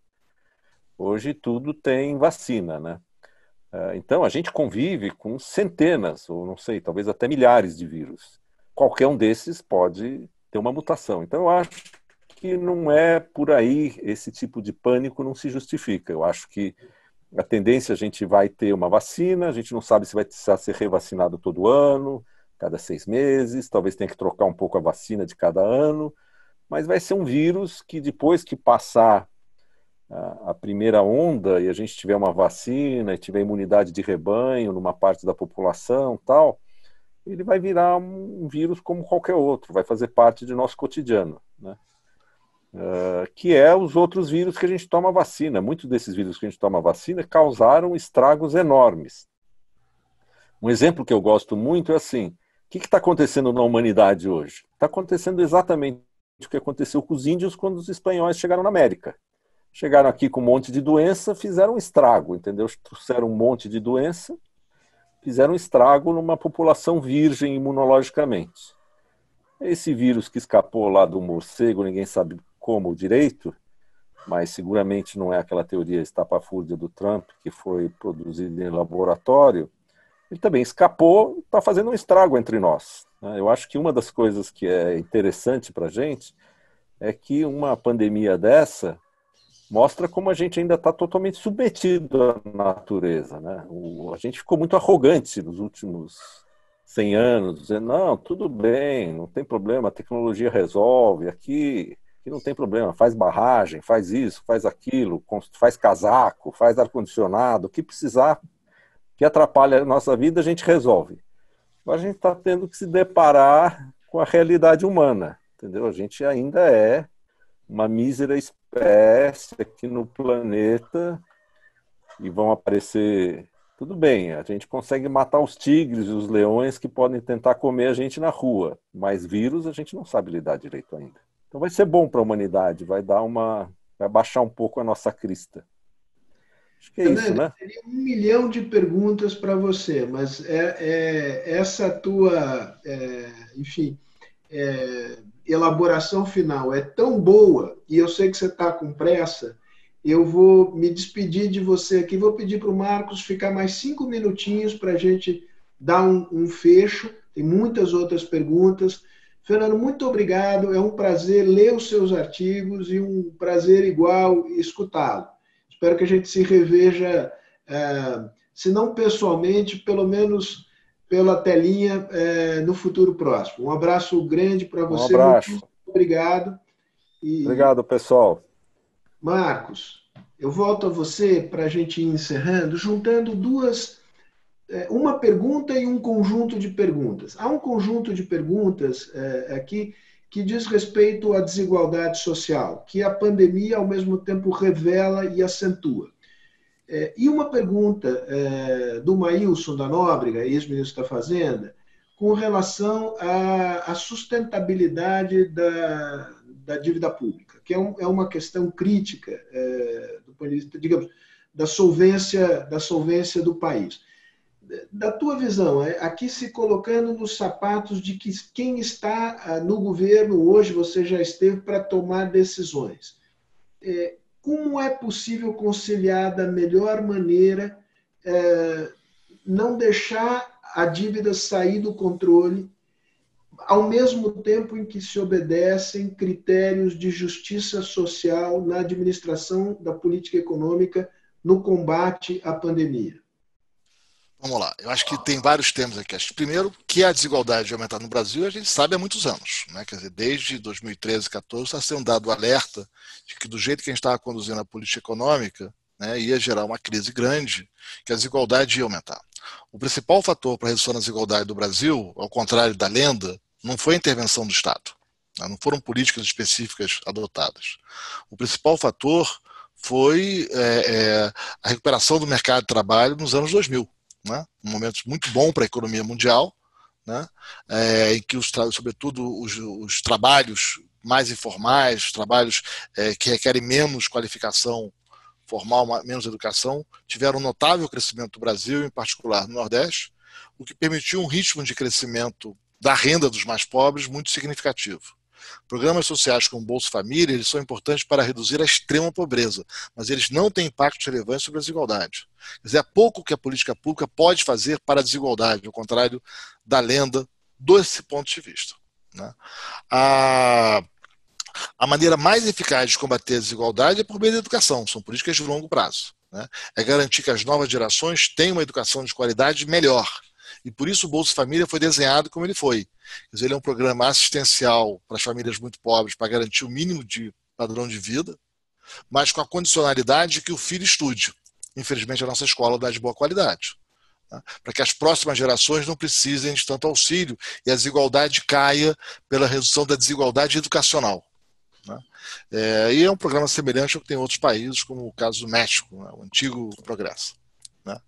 Hoje tudo tem vacina, né? É, então a gente convive com centenas, ou não sei, talvez até milhares de vírus. Qualquer um desses pode ter uma mutação. Então eu acho que não é por aí esse tipo de pânico não se justifica. Eu acho que a tendência a gente vai ter uma vacina, a gente não sabe se vai precisar ser revacinado todo ano, cada seis meses, talvez tenha que trocar um pouco a vacina de cada ano, mas vai ser um vírus que depois que passar a primeira onda e a gente tiver uma vacina e tiver imunidade de rebanho numa parte da população tal, ele vai virar um vírus como qualquer outro, vai fazer parte de nosso cotidiano, né? Uh, que é os outros vírus que a gente toma vacina. Muitos desses vírus que a gente toma vacina causaram estragos enormes. Um exemplo que eu gosto muito é assim: o que está acontecendo na humanidade hoje? Está acontecendo exatamente o que aconteceu com os índios quando os espanhóis chegaram na América. Chegaram aqui com um monte de doença, fizeram um estrago, entendeu? Trouxeram um monte de doença, fizeram um estrago numa população virgem imunologicamente. Esse vírus que escapou lá do morcego, ninguém sabe como direito, mas seguramente não é aquela teoria estapafúrdia do Trump que foi produzida em laboratório. Ele também escapou, está fazendo um estrago entre nós. Né? Eu acho que uma das coisas que é interessante para a gente é que uma pandemia dessa mostra como a gente ainda está totalmente submetido à natureza. Né? O, a gente ficou muito arrogante nos últimos 100 anos, dizendo, não, tudo bem, não tem problema, a tecnologia resolve, aqui, aqui não tem problema, faz barragem, faz isso, faz aquilo, faz casaco, faz ar-condicionado, o que precisar, que atrapalha a nossa vida, a gente resolve. Agora a gente está tendo que se deparar com a realidade humana, entendeu? A gente ainda é uma mísera espécie aqui no planeta e vão aparecer. Tudo bem, a gente consegue matar os tigres e os leões que podem tentar comer a gente na rua, mas vírus a gente não sabe lidar direito ainda. Então vai ser bom para a humanidade, vai dar uma, vai baixar um pouco a nossa crista. Acho que é isso, né? Teria um milhão de perguntas para você, mas é, é, essa tua, é, enfim, é, elaboração final é tão boa, e eu sei que você está com pressa, eu vou me despedir de você aqui. Vou pedir para o Marcos ficar mais cinco minutinhos para a gente dar um, um, fecho. Tem muitas outras perguntas. Fernando, muito obrigado. É um prazer ler os seus artigos e um prazer igual escutá-lo. Espero que a gente se reveja, é, se não pessoalmente, pelo menos pela telinha é, no futuro próximo. Um abraço grande para você. Um abraço. Muito obrigado. E... Obrigado, pessoal. Marcos, eu volto a você para a gente ir encerrando, juntando duas, é, uma pergunta e um conjunto de perguntas. Há um conjunto de perguntas é, aqui que diz respeito à desigualdade social, que a pandemia ao mesmo tempo revela e acentua. É, e uma pergunta é, do Maílson da Nóbrega, ex-ministro da Fazenda, com relação à, à sustentabilidade da, da, dívida pública, que é, um, é uma questão crítica é, do ponto de vista, digamos, da solvência, da solvência do país. Da tua visão, é, aqui se colocando nos sapatos de que quem está ah, no governo hoje, você já esteve para tomar decisões. Como é possível conciliar da melhor maneira, é, não deixar a dívida sair do controle, ao mesmo tempo em que se obedecem critérios de justiça social na administração da política econômica no combate à pandemia? Vamos lá, eu acho que tem vários temas aqui. Primeiro, que a desigualdade aumentar no Brasil, a gente sabe há muitos anos. Né? Quer dizer, desde 2013, 2014, está sendo dado alerta de que, do jeito que a gente estava conduzindo a política econômica, né, ia gerar uma crise grande, que a desigualdade ia aumentar. O principal fator para a redução da desigualdade do Brasil, ao contrário da lenda, não foi a intervenção do Estado. Né? Não foram políticas específicas adotadas. O principal fator foi é, é, a recuperação do mercado de trabalho nos anos 2000 né? um momento muito bom para a economia mundial, né? É, em que, os, sobretudo, os, os, trabalhos mais informais, os trabalhos é, que requerem menos qualificação formal, menos educação, tiveram um notável crescimento do Brasil, em particular no Nordeste, o que permitiu um ritmo de crescimento da renda dos mais pobres muito significativo. Programas sociais como Bolsa Família eles são importantes para reduzir a extrema pobreza, mas eles não têm impacto relevante sobre a desigualdade. Quer dizer, é pouco que a política pública pode fazer para a desigualdade, ao contrário da lenda desse ponto de vista. Né? A, a maneira mais eficaz de combater a desigualdade é por meio da educação, são políticas de longo prazo. Né? É garantir que as novas gerações tenham uma educação de qualidade melhor e por isso o Bolsa Família foi desenhado como ele foi. Ele é um programa assistencial para as famílias muito pobres, para garantir o mínimo de padrão de vida, mas com a condicionalidade de que o filho estude. Infelizmente, a nossa escola dá de boa qualidade. Né? Para que as próximas gerações não precisem de tanto auxílio e a desigualdade caia pela redução da desigualdade educacional. Né? É, e é um programa semelhante ao que tem em outros países, como o caso do México, né? o antigo Progresso. Né?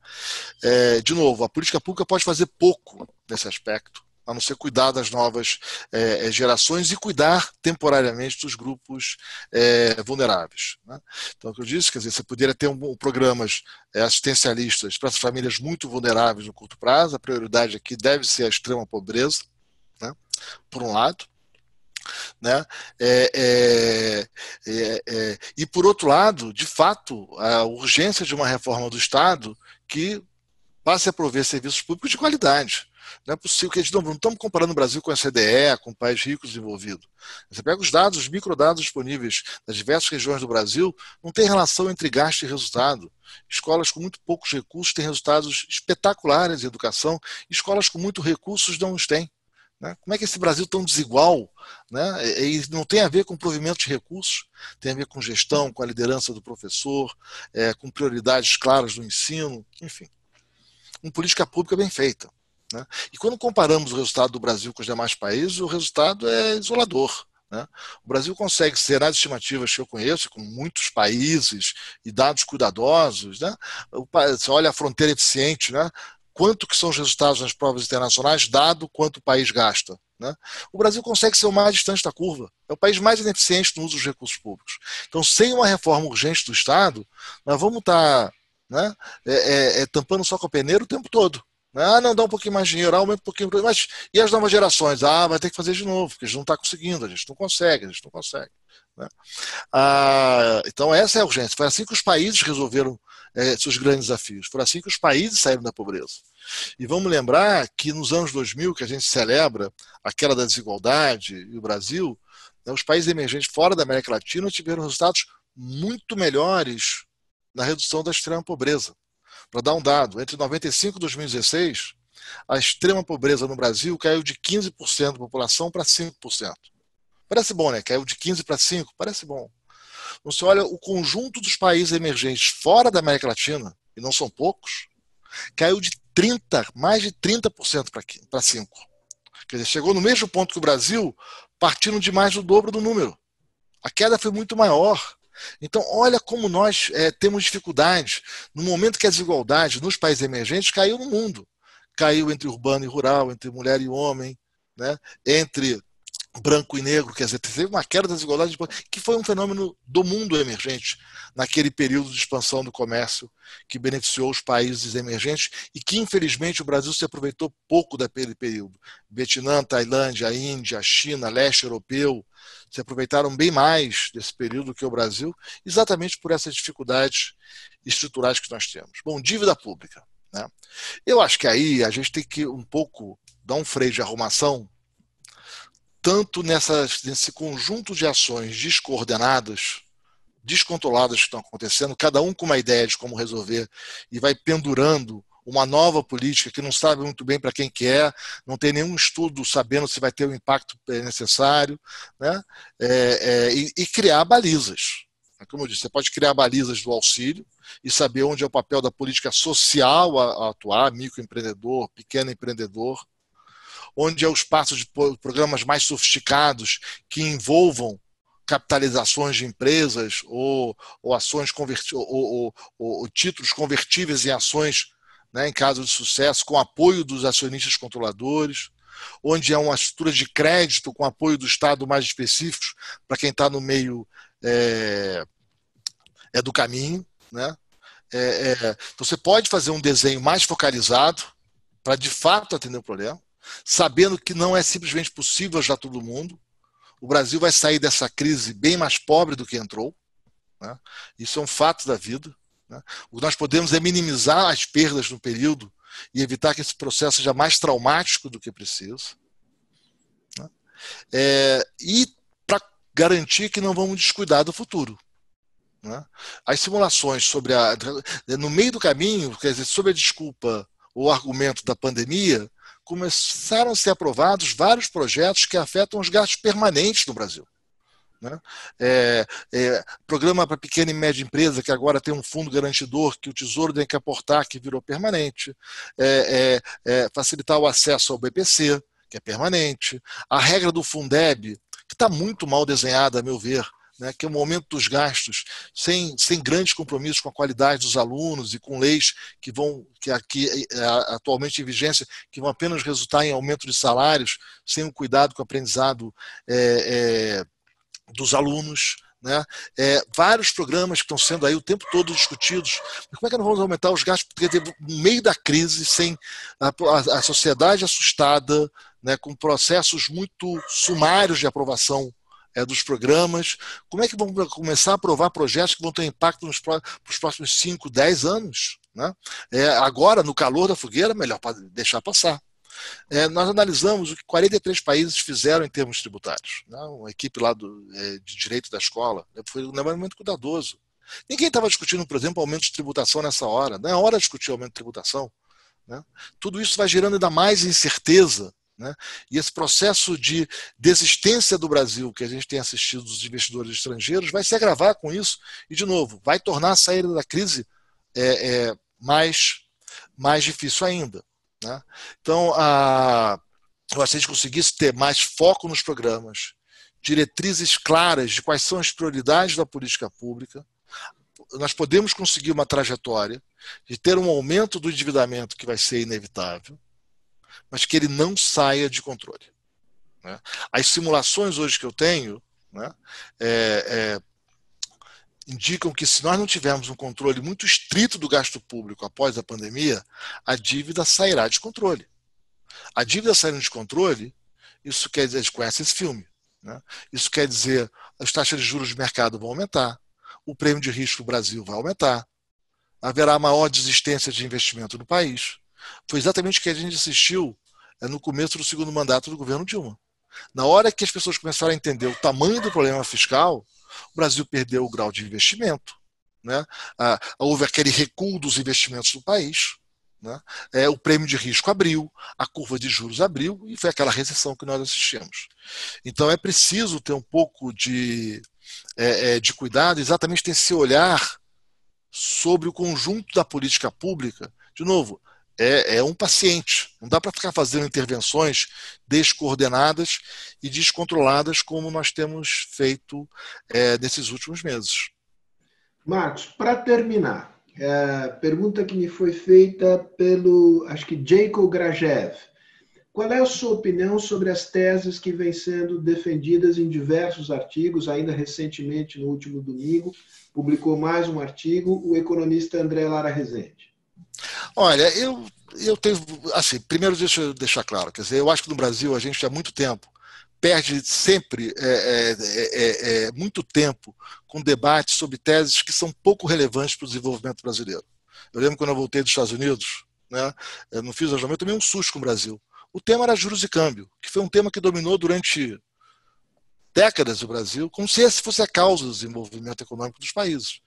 É, de novo, a política pública pode fazer pouco nesse aspecto, a não ser cuidar das novas é, é, gerações e cuidar temporariamente dos grupos é, vulneráveis. Né? Então, o que eu disse, quer dizer, você poderia ter um programas é, assistencialistas para as famílias muito vulneráveis no curto prazo, a prioridade aqui deve ser a extrema pobreza, né? por um lado. Né? É, é, é, é, e por outro lado, de fato, a urgência de uma reforma do Estado que passe a prover serviços públicos de qualidade. Não é possível que a gente não, não estamos comparando o Brasil com a CDE, com países ricos desenvolvidos. Você pega os dados, os microdados disponíveis das diversas regiões do Brasil, não tem relação entre gasto e resultado. Escolas com muito poucos recursos têm resultados espetaculares em educação, escolas com muitos recursos não os têm. Né? Como é que esse Brasil tão desigual né? e não tem a ver com provimento de recursos, tem a ver com gestão, com a liderança do professor, é, com prioridades claras do ensino, enfim. Uma política pública bem feita. Né? E quando comparamos o resultado do Brasil com os demais países, o resultado é isolador. Né? O Brasil consegue ser, nas estimativas que eu conheço, com muitos países e dados cuidadosos, né? você olha a fronteira eficiente, né? Quanto que são os resultados nas provas internacionais, dado quanto o país gasta. Né? O Brasil consegue ser o mais distante da curva. É o país mais ineficiente no uso dos recursos públicos. Então, sem uma reforma urgente do Estado, nós vamos estar tá, né, é, é, é, tampando só com a peneira o tempo todo. Né? Ah, não, dá um pouquinho mais de dinheiro, aumenta um pouquinho. Mas e as novas gerações? Ah, vai ter que fazer de novo, porque a gente não está conseguindo, a gente não consegue, a gente não consegue. Né? Ah, então, essa é a urgência. Foi assim que os países resolveram é, seus grandes desafios. Foi assim que os países saíram da pobreza. E vamos lembrar que nos anos 2000, que a gente celebra a queda da desigualdade e o Brasil, né, os países emergentes fora da América Latina tiveram resultados muito melhores na redução da extrema pobreza. Para dar um dado, entre 95 e 2016, a extrema pobreza no Brasil caiu de 15% da população para 5%. Parece bom, né? Caiu de 15 para 5, parece bom. Você olha o conjunto dos países emergentes fora da América Latina, e não são poucos, caiu de 30, mais de 30% para 5. Quer dizer, chegou no mesmo ponto que o Brasil, partindo de mais do dobro do número. A queda foi muito maior. Então, olha como nós é, temos dificuldade no momento que a desigualdade nos países emergentes caiu no mundo. Caiu entre urbano e rural, entre mulher e homem, né? entre branco e negro, quer dizer, teve uma queda da desigualdade, que foi um fenômeno do mundo emergente, naquele período de expansão do comércio que beneficiou os países emergentes e que, infelizmente, o Brasil se aproveitou pouco daquele período. Vietnã, Tailândia, Índia, China, leste europeu se aproveitaram bem mais desse período que o Brasil, exatamente por essas dificuldades estruturais que nós temos. Bom, dívida pública. Né? Eu acho que aí a gente tem que um pouco dar um freio de arrumação tanto nessas, nesse conjunto de ações descoordenadas, descontroladas que estão acontecendo, cada um com uma ideia de como resolver e vai pendurando uma nova política que não sabe muito bem para quem quer, é, não tem nenhum estudo sabendo se vai ter o impacto necessário, né? É, é, e, e, criar balizas. Como eu disse, você pode criar balizas do auxílio e saber onde é o papel da política social a, a atuar, microempreendedor, pequeno empreendedor, onde é o espaço de programas mais sofisticados que envolvam capitalizações de empresas ou, ou ações converti ou, ou, ou, títulos convertíveis em ações né, em caso de sucesso, com apoio dos acionistas controladores, onde é uma estrutura de crédito com apoio do Estado mais específicos para quem está no meio é, é, do caminho. Né? É, é, então você pode fazer um desenho mais focalizado para de fato atender o problema sabendo que não é simplesmente possível ajudar todo mundo. O Brasil vai sair dessa crise bem mais pobre do que entrou. Né? Isso é um fato da vida. Né? O que nós podemos é minimizar as perdas no período e evitar que esse processo seja mais traumático do que precisa. Né? É, e para garantir que não vamos descuidar do futuro. Né? As simulações sobre a. No meio do caminho, quer dizer, sobre a desculpa ou argumento da pandemia, começaram a ser aprovados vários projetos que afetam os gastos permanentes no Brasil. Né? É, é, programa para pequena e média empresa, que agora tem um fundo garantidor que o Tesouro tem que aportar, que virou permanente. É, é, é facilitar o acesso ao BPC, que é permanente. A regra do Fundeb, que está muito mal desenhada, a meu ver, né, que é o momento dos gastos, sem, sem grandes compromissos com a qualidade dos alunos e com leis que vão, que aqui é, atualmente em vigência, que vão apenas resultar em aumento de salários, sem o cuidado com o aprendizado é, é, dos alunos. Né? É, vários programas que estão sendo aí o tempo todo discutidos. Mas como é que nós vamos aumentar os gastos? Porque no meio da crise, sem a, a, a sociedade assustada, né, com processos muito sumários de aprovação é, dos programas. Como é que vamos começar a aprovar projetos que vão ter impacto nos, próximos 5, 10 anos? Né? É, agora, no calor da fogueira, melhor deixar passar. É, nós analisamos o que 43 países fizeram em termos tributários. Né? Uma equipe lá do, é, de direito da escola né? foi um momento cuidadoso. Ninguém estava discutindo, por exemplo, aumento de tributação nessa hora. Não é hora de discutir aumento de tributação. Né? Tudo isso vai gerando ainda mais incerteza né? E esse processo de desistência do Brasil que a gente tem assistido dos investidores estrangeiros vai se agravar com isso e, de novo, vai tornar a saída da crise é, é, mais, mais difícil ainda. Né? Então, a, se a gente conseguisse ter mais foco nos programas, diretrizes claras de quais são as prioridades da política pública, nós podemos conseguir uma trajetória de ter um aumento do endividamento que vai ser inevitável, mas que ele não saia de controle. Né? As simulações hoje que eu tenho né, é, é, indicam que se nós não tivermos um controle muito estrito do gasto público após a pandemia, a dívida sairá de controle. A dívida saindo de controle, isso quer dizer, a gente conhece esse filme, né? isso quer dizer as taxas de juros de mercado vão aumentar, o prêmio de risco do Brasil vai aumentar, haverá maior desistência de investimento no país. Foi exatamente o que a gente assistiu é no começo do segundo mandato do governo Dilma. Na hora que as pessoas começaram a entender o tamanho do problema fiscal, o Brasil perdeu o grau de investimento. Né? Ah, houve aquele recuo dos investimentos no país. Né? É, o prêmio de risco abriu, a curva de juros abriu e foi aquela recessão que nós assistimos. Então é preciso ter um pouco de, é, é, de cuidado, exatamente ter esse olhar sobre o conjunto da política pública. De novo, é, é um paciente. Não dá para ficar fazendo intervenções descoordenadas e descontroladas como nós temos feito é, nesses últimos meses. Marcos, para terminar, é, pergunta que me foi feita pelo, acho que Jacob Grajev. Qual é a sua opinião sobre as teses que vêm sendo defendidas em diversos artigos, ainda recentemente, no último domingo, publicou mais um artigo, o economista André Lara Rezende? Olha, eu, eu tenho. Assim, primeiro, deixa eu deixar claro. Quer dizer, eu acho que no Brasil a gente há muito tempo perde sempre é, é, é, é, muito tempo com debates sobre teses que são pouco relevantes para o desenvolvimento brasileiro. Eu lembro quando eu voltei dos Estados Unidos, né, eu não fiz alojamento, tomei um susto com o Brasil. O tema era juros e câmbio, que foi um tema que dominou durante décadas o Brasil, como se esse fosse a causa do desenvolvimento econômico dos países.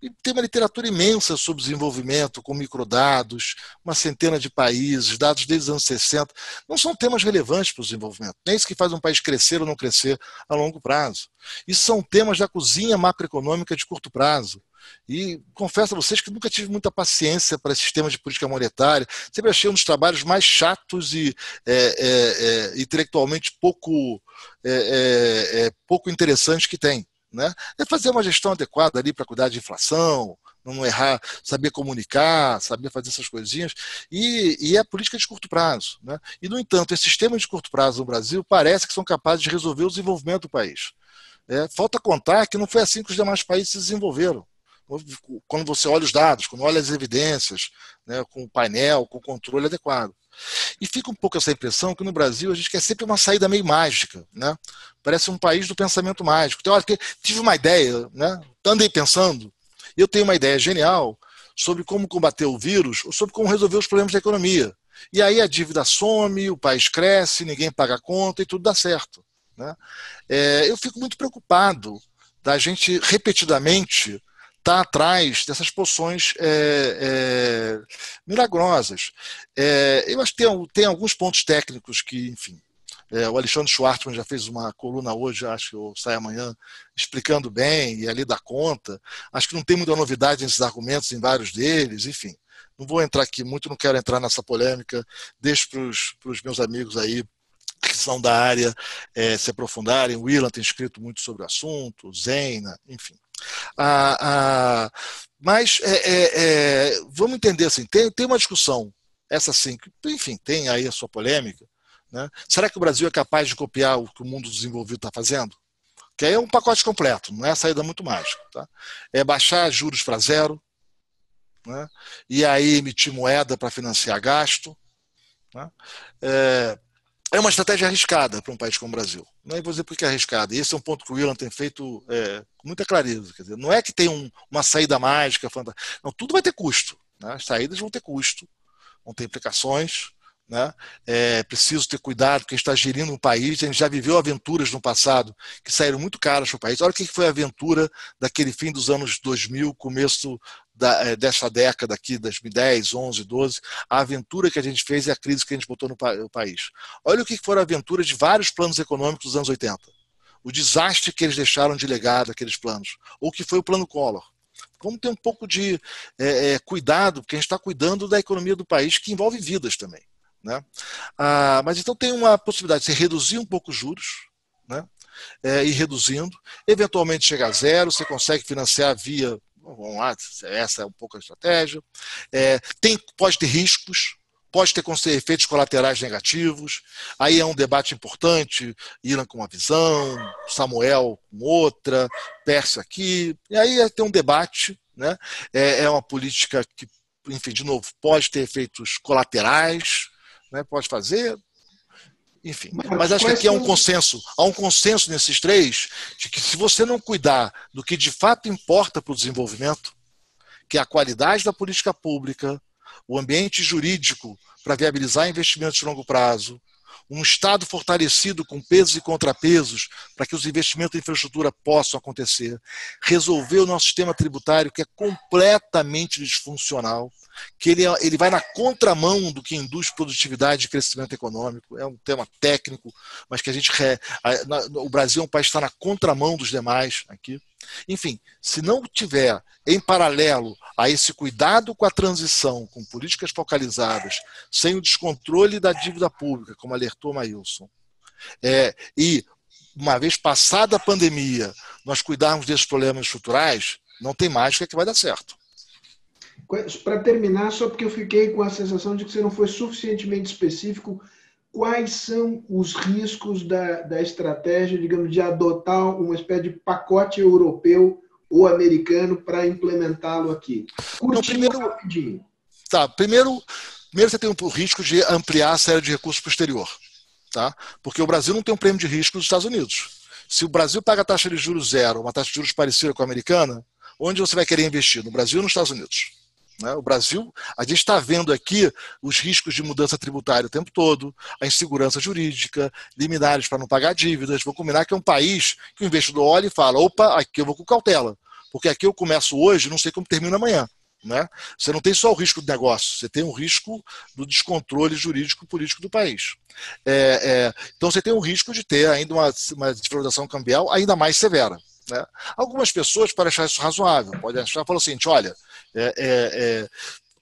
E tem uma literatura imensa sobre desenvolvimento, com microdados, uma centena de países, dados desde os anos 60. Não são temas relevantes para o desenvolvimento. Nem isso que faz um país crescer ou não crescer a longo prazo. Isso são temas da cozinha macroeconômica de curto prazo. E confesso a vocês que nunca tive muita paciência para esses temas de política monetária. Sempre achei um dos trabalhos mais chatos e é, é, é, intelectualmente pouco, é, é, é, pouco interessantes que tem. Né? É fazer uma gestão adequada ali para cuidar de inflação, não errar, saber comunicar, saber fazer essas coisinhas, e, e é política de curto prazo. Né? E, no entanto, esses temas de curto prazo no Brasil parece que são capazes de resolver o desenvolvimento do país. É, falta contar que não foi assim que os demais países se desenvolveram. Quando você olha os dados, quando olha as evidências, né, com o painel, com o controle adequado. E fica um pouco essa impressão que no Brasil a gente quer sempre uma saída meio mágica, né? Parece um país do pensamento mágico. Tem hora que tive uma ideia, né? Andei pensando, eu tenho uma ideia genial sobre como combater o vírus ou sobre como resolver os problemas da economia. E aí a dívida some, o país cresce, ninguém paga a conta e tudo dá certo. Né? É, eu fico muito preocupado da gente repetidamente está atrás dessas poções é, é, milagrosas. É, eu acho que tem, tem, alguns pontos técnicos que, enfim, o Alexandre Schwartzman já fez uma coluna hoje, acho que sai amanhã, explicando bem e ali dá conta. Acho que não tem muita novidade nesses argumentos, em vários deles, enfim. Não vou entrar aqui muito, não quero entrar nessa polêmica, deixo para os meus amigos aí que são da área é, se aprofundarem. O Willan tem escrito muito sobre o assunto, Zena, enfim. Ah, ah, mas é, é, é, vamos entender assim, tem, tem uma discussão, essa sim, que, enfim, tem aí a sua polêmica. Né? Será que o Brasil é capaz de copiar o que o mundo desenvolvido está fazendo? Que aí é um pacote completo, não é saída muito mágica. Tá? É baixar juros para zero, né? e aí emitir moeda para financiar gasto. Né? É, é uma estratégia arriscada para um país como o Brasil. Não é vou dizer porque é arriscada. E esse é um ponto que o Willan tem feito é, com muita clareza. Dizer, não é que tem um, uma saída mágica, fantástica. Não, tudo vai ter custo. Né? As saídas vão ter custo, vão ter implicações. Né? É preciso ter cuidado, porque está gerindo um país. A gente já viveu aventuras no passado que saíram muito caras para o país. Olha o que foi a aventura daquele fim dos anos 2000, começo da, é, dessa década aqui, 2010, 11, 12, a aventura que a gente fez e a crise que a gente botou no, no país. Olha o que foram a aventura de vários planos econômicos dos anos 80. O desastre que eles deixaram de legado, aqueles planos. Ou que foi o plano Collor. Vamos ter um pouco de é, é, cuidado, porque a gente está cuidando da economia do país, que envolve vidas também. Né? Ah, mas então tem uma possibilidade de reduzir um pouco os juros, né? É, ir reduzindo, eventualmente chegar a zero, você consegue financiar via vamos lá, essa é um pouco a estratégia. É, tem, pode ter riscos, pode ter efeitos colaterais negativos. Aí é um debate importante, Irã com uma visão, Samuel com outra, Pérsia aqui. E aí tem um debate, né? É, é uma política que, enfim, de novo, pode ter efeitos colaterais, né? pode fazer, enfim, mas acho que aqui há um consenso, há um consenso nesses três de que se você não cuidar do que de fato importa para o desenvolvimento, que é a qualidade da política pública, o ambiente jurídico para viabilizar investimentos de longo prazo, um Estado fortalecido com pesos e contrapesos para que os investimentos em infraestrutura possam acontecer, resolver o nosso sistema tributário que é completamente disfuncional, que ele, é, ele vai na contramão do que induz produtividade e crescimento econômico. É um tema técnico, mas que a gente. o Brasil é um país que está na contramão dos demais aqui. Enfim, se não tiver em paralelo a esse cuidado com a transição, com políticas focalizadas, sem o descontrole da dívida pública, como alertou Maílson, é, e uma vez passada a pandemia, nós cuidarmos desses problemas estruturais, não tem mágica que vai dar certo. Para terminar, só porque eu fiquei com a sensação de que você não foi suficientemente específico, quais são os riscos da, da estratégia, digamos, de adotar uma espécie de pacote europeu ou americano para implementá-lo aqui? Curtinho, primeiro, rapidinho. Tá, primeiro, primeiro você tem o risco de ampliar a série de recursos para o exterior. Tá? Porque o Brasil não tem um prêmio de risco dos Estados Unidos. Se o Brasil paga taxa de juros zero, uma taxa de juros parecida com a americana, onde você vai querer investir? No Brasil ou nos Estados Unidos? Né? O Brasil, a gente está vendo aqui os riscos de mudança tributária o tempo todo, a insegurança jurídica, liminares para não pagar dívidas. Vou combinar que é um país que o investidor olha e fala: opa, aqui eu vou com cautela, porque aqui eu começo hoje, não sei como termina amanhã. Né? Você não tem só o risco do negócio, você tem o risco do descontrole jurídico político do país. É, é, então você tem o risco de ter ainda uma, uma desvalorização cambial ainda mais severa. Né? Algumas pessoas, para achar isso razoável, podem achar, falam assim: olha, é, é, é,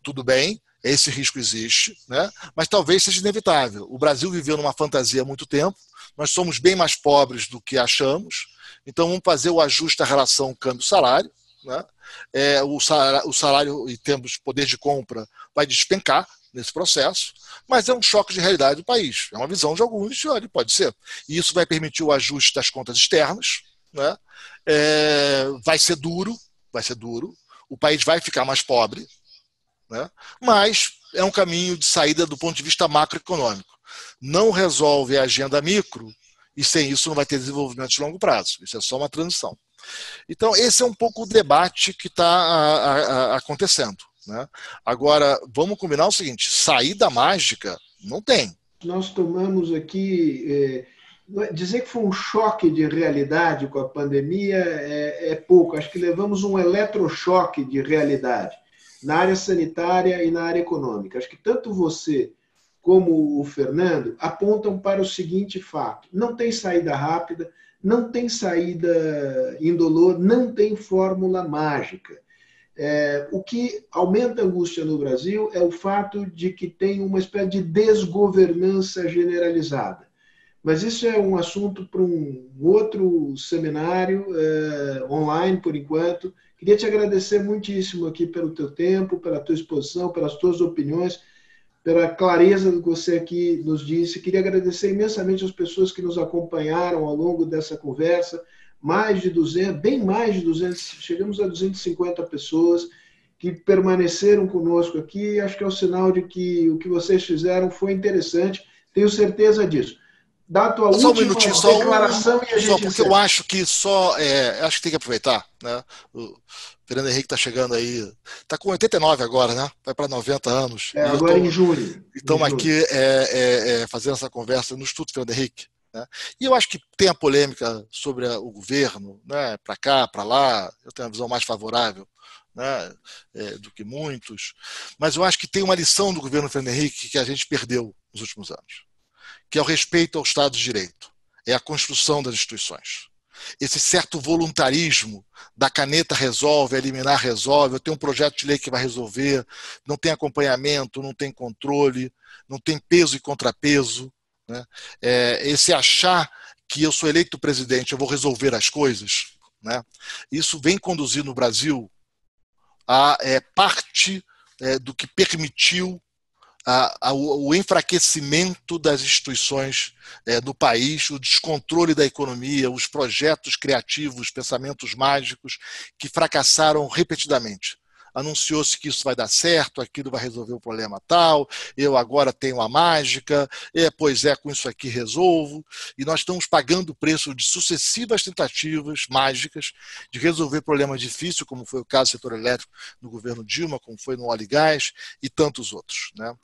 tudo bem, esse risco existe, né? mas talvez seja inevitável. O Brasil viveu numa fantasia há muito tempo, nós somos bem mais pobres do que achamos, então vamos fazer o ajuste da relação câmbio-salário. Né? É, o, salário, o salário, em termos de poder de compra, vai despencar nesse processo, mas é um choque de realidade do país. É uma visão de alguns, olha, pode ser. E isso vai permitir o ajuste das contas externas, né? É, vai ser duro, vai ser duro, o país vai ficar mais pobre, né? mas é um caminho de saída do ponto de vista macroeconômico. Não resolve a agenda micro e sem isso não vai ter desenvolvimento de longo prazo. Isso é só uma transição. Então, esse é um pouco o debate que está acontecendo. Né? Agora, vamos combinar o seguinte: saída mágica não tem. Nós tomamos aqui. Eh dizer que foi um choque de realidade com a pandemia é, é, pouco. Acho que levamos um eletrochoque de realidade na área sanitária e na área econômica. Acho que tanto você como o Fernando apontam para o seguinte fato: não tem saída rápida, não tem saída indolor, não tem fórmula mágica. É, o que aumenta a angústia no Brasil é o fato de que tem uma espécie de desgovernança generalizada mas isso é um assunto para um outro seminário é, online, por enquanto. Queria te agradecer muitíssimo aqui pelo teu tempo, pela tua exposição, pelas tuas opiniões, pela clareza que você aqui nos disse. Queria agradecer imensamente as pessoas que nos acompanharam ao longo dessa conversa, mais de 200, bem mais de 200, chegamos a 250 pessoas que permaneceram conosco aqui. Acho que é o sinal de que o que vocês fizeram foi interessante, tenho certeza disso dá a tua só um minutinho, só declaração um, e a gente só porque eu acho que só é, acho que tem que aproveitar, né? O Fernando Henrique está chegando aí, está com 89 agora, né? Vai para 90 anos. É, agora tô, em julho. Estamos aqui é, é, é, fazendo essa conversa no Instituto Fernando Henrique. Né? E eu acho que tem a polêmica sobre o governo, né? Para cá, para lá. Eu tenho uma visão mais favorável. Né, é, do que muitos, mas eu acho que tem uma lição do governo Fernando Henrique que a gente perdeu nos últimos anos que é o respeito ao Estado de Direito, é a construção das instituições. Esse certo voluntarismo da caneta resolve, eliminar resolve, eu tenho um projeto de lei que vai resolver, não tem acompanhamento, não tem controle, não tem peso e contrapeso. Né? É, esse achar que eu sou eleito presidente, eu vou resolver as coisas, né? isso vem conduzir no Brasil a é, parte é, do que permitiu a, a, o enfraquecimento das instituições é, do país, o descontrole da economia, os projetos criativos, pensamentos mágicos que fracassaram repetidamente anunciou-se que isso vai dar certo, aquilo vai resolver o problema tal, eu agora tenho a mágica, é, pois é, com isso aqui resolvo, e nós estamos pagando o preço de sucessivas tentativas mágicas de resolver problemas difíceis, como foi o caso do setor elétrico no governo Dilma, como foi no óleo e gás, e tantos outros. Né?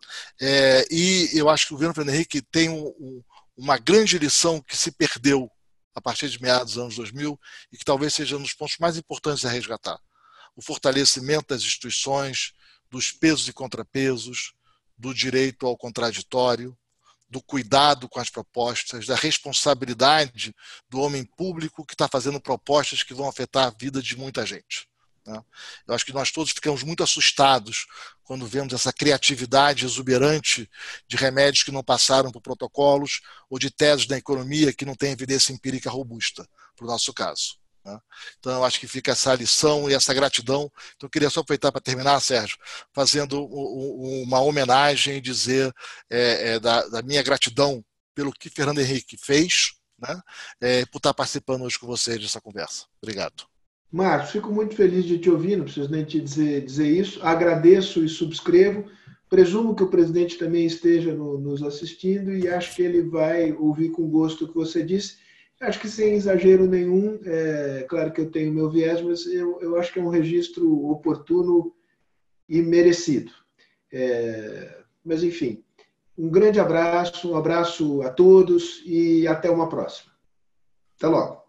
É, e eu acho que o governo Fernando Henrique tem um, um, uma grande lição que se perdeu a partir de meados dos anos 2000 e que talvez seja um dos pontos mais importantes a resgatar o fortalecimento das instituições, dos pesos e contrapesos, do direito ao contraditório, do cuidado com as propostas, da responsabilidade do homem público que está fazendo propostas que vão afetar a vida de muita gente. Né? Eu acho que nós todos ficamos muito assustados quando vemos essa criatividade exuberante de remédios que não passaram por protocolos ou de teses da economia que não têm evidência empírica robusta, para o nosso caso. Né? Então, acho que fica essa lição e essa gratidão. Então, eu queria só aproveitar para terminar, Sérgio, fazendo uma homenagem e dizer é, é, da, da, minha gratidão pelo que Fernando Henrique fez, né? É, por estar participando hoje com vocês dessa conversa. Obrigado. Marcos, fico muito feliz de te ouvir, não preciso nem te dizer, dizer isso. Agradeço e subscrevo. Presumo que o presidente também esteja no, nos assistindo e acho que ele vai ouvir com gosto o que você disse Acho que sem exagero nenhum, é claro que eu tenho meu viés, mas eu, eu acho que é um registro oportuno e merecido. É, mas, enfim, um grande abraço, um abraço a todos e até uma próxima. Até logo.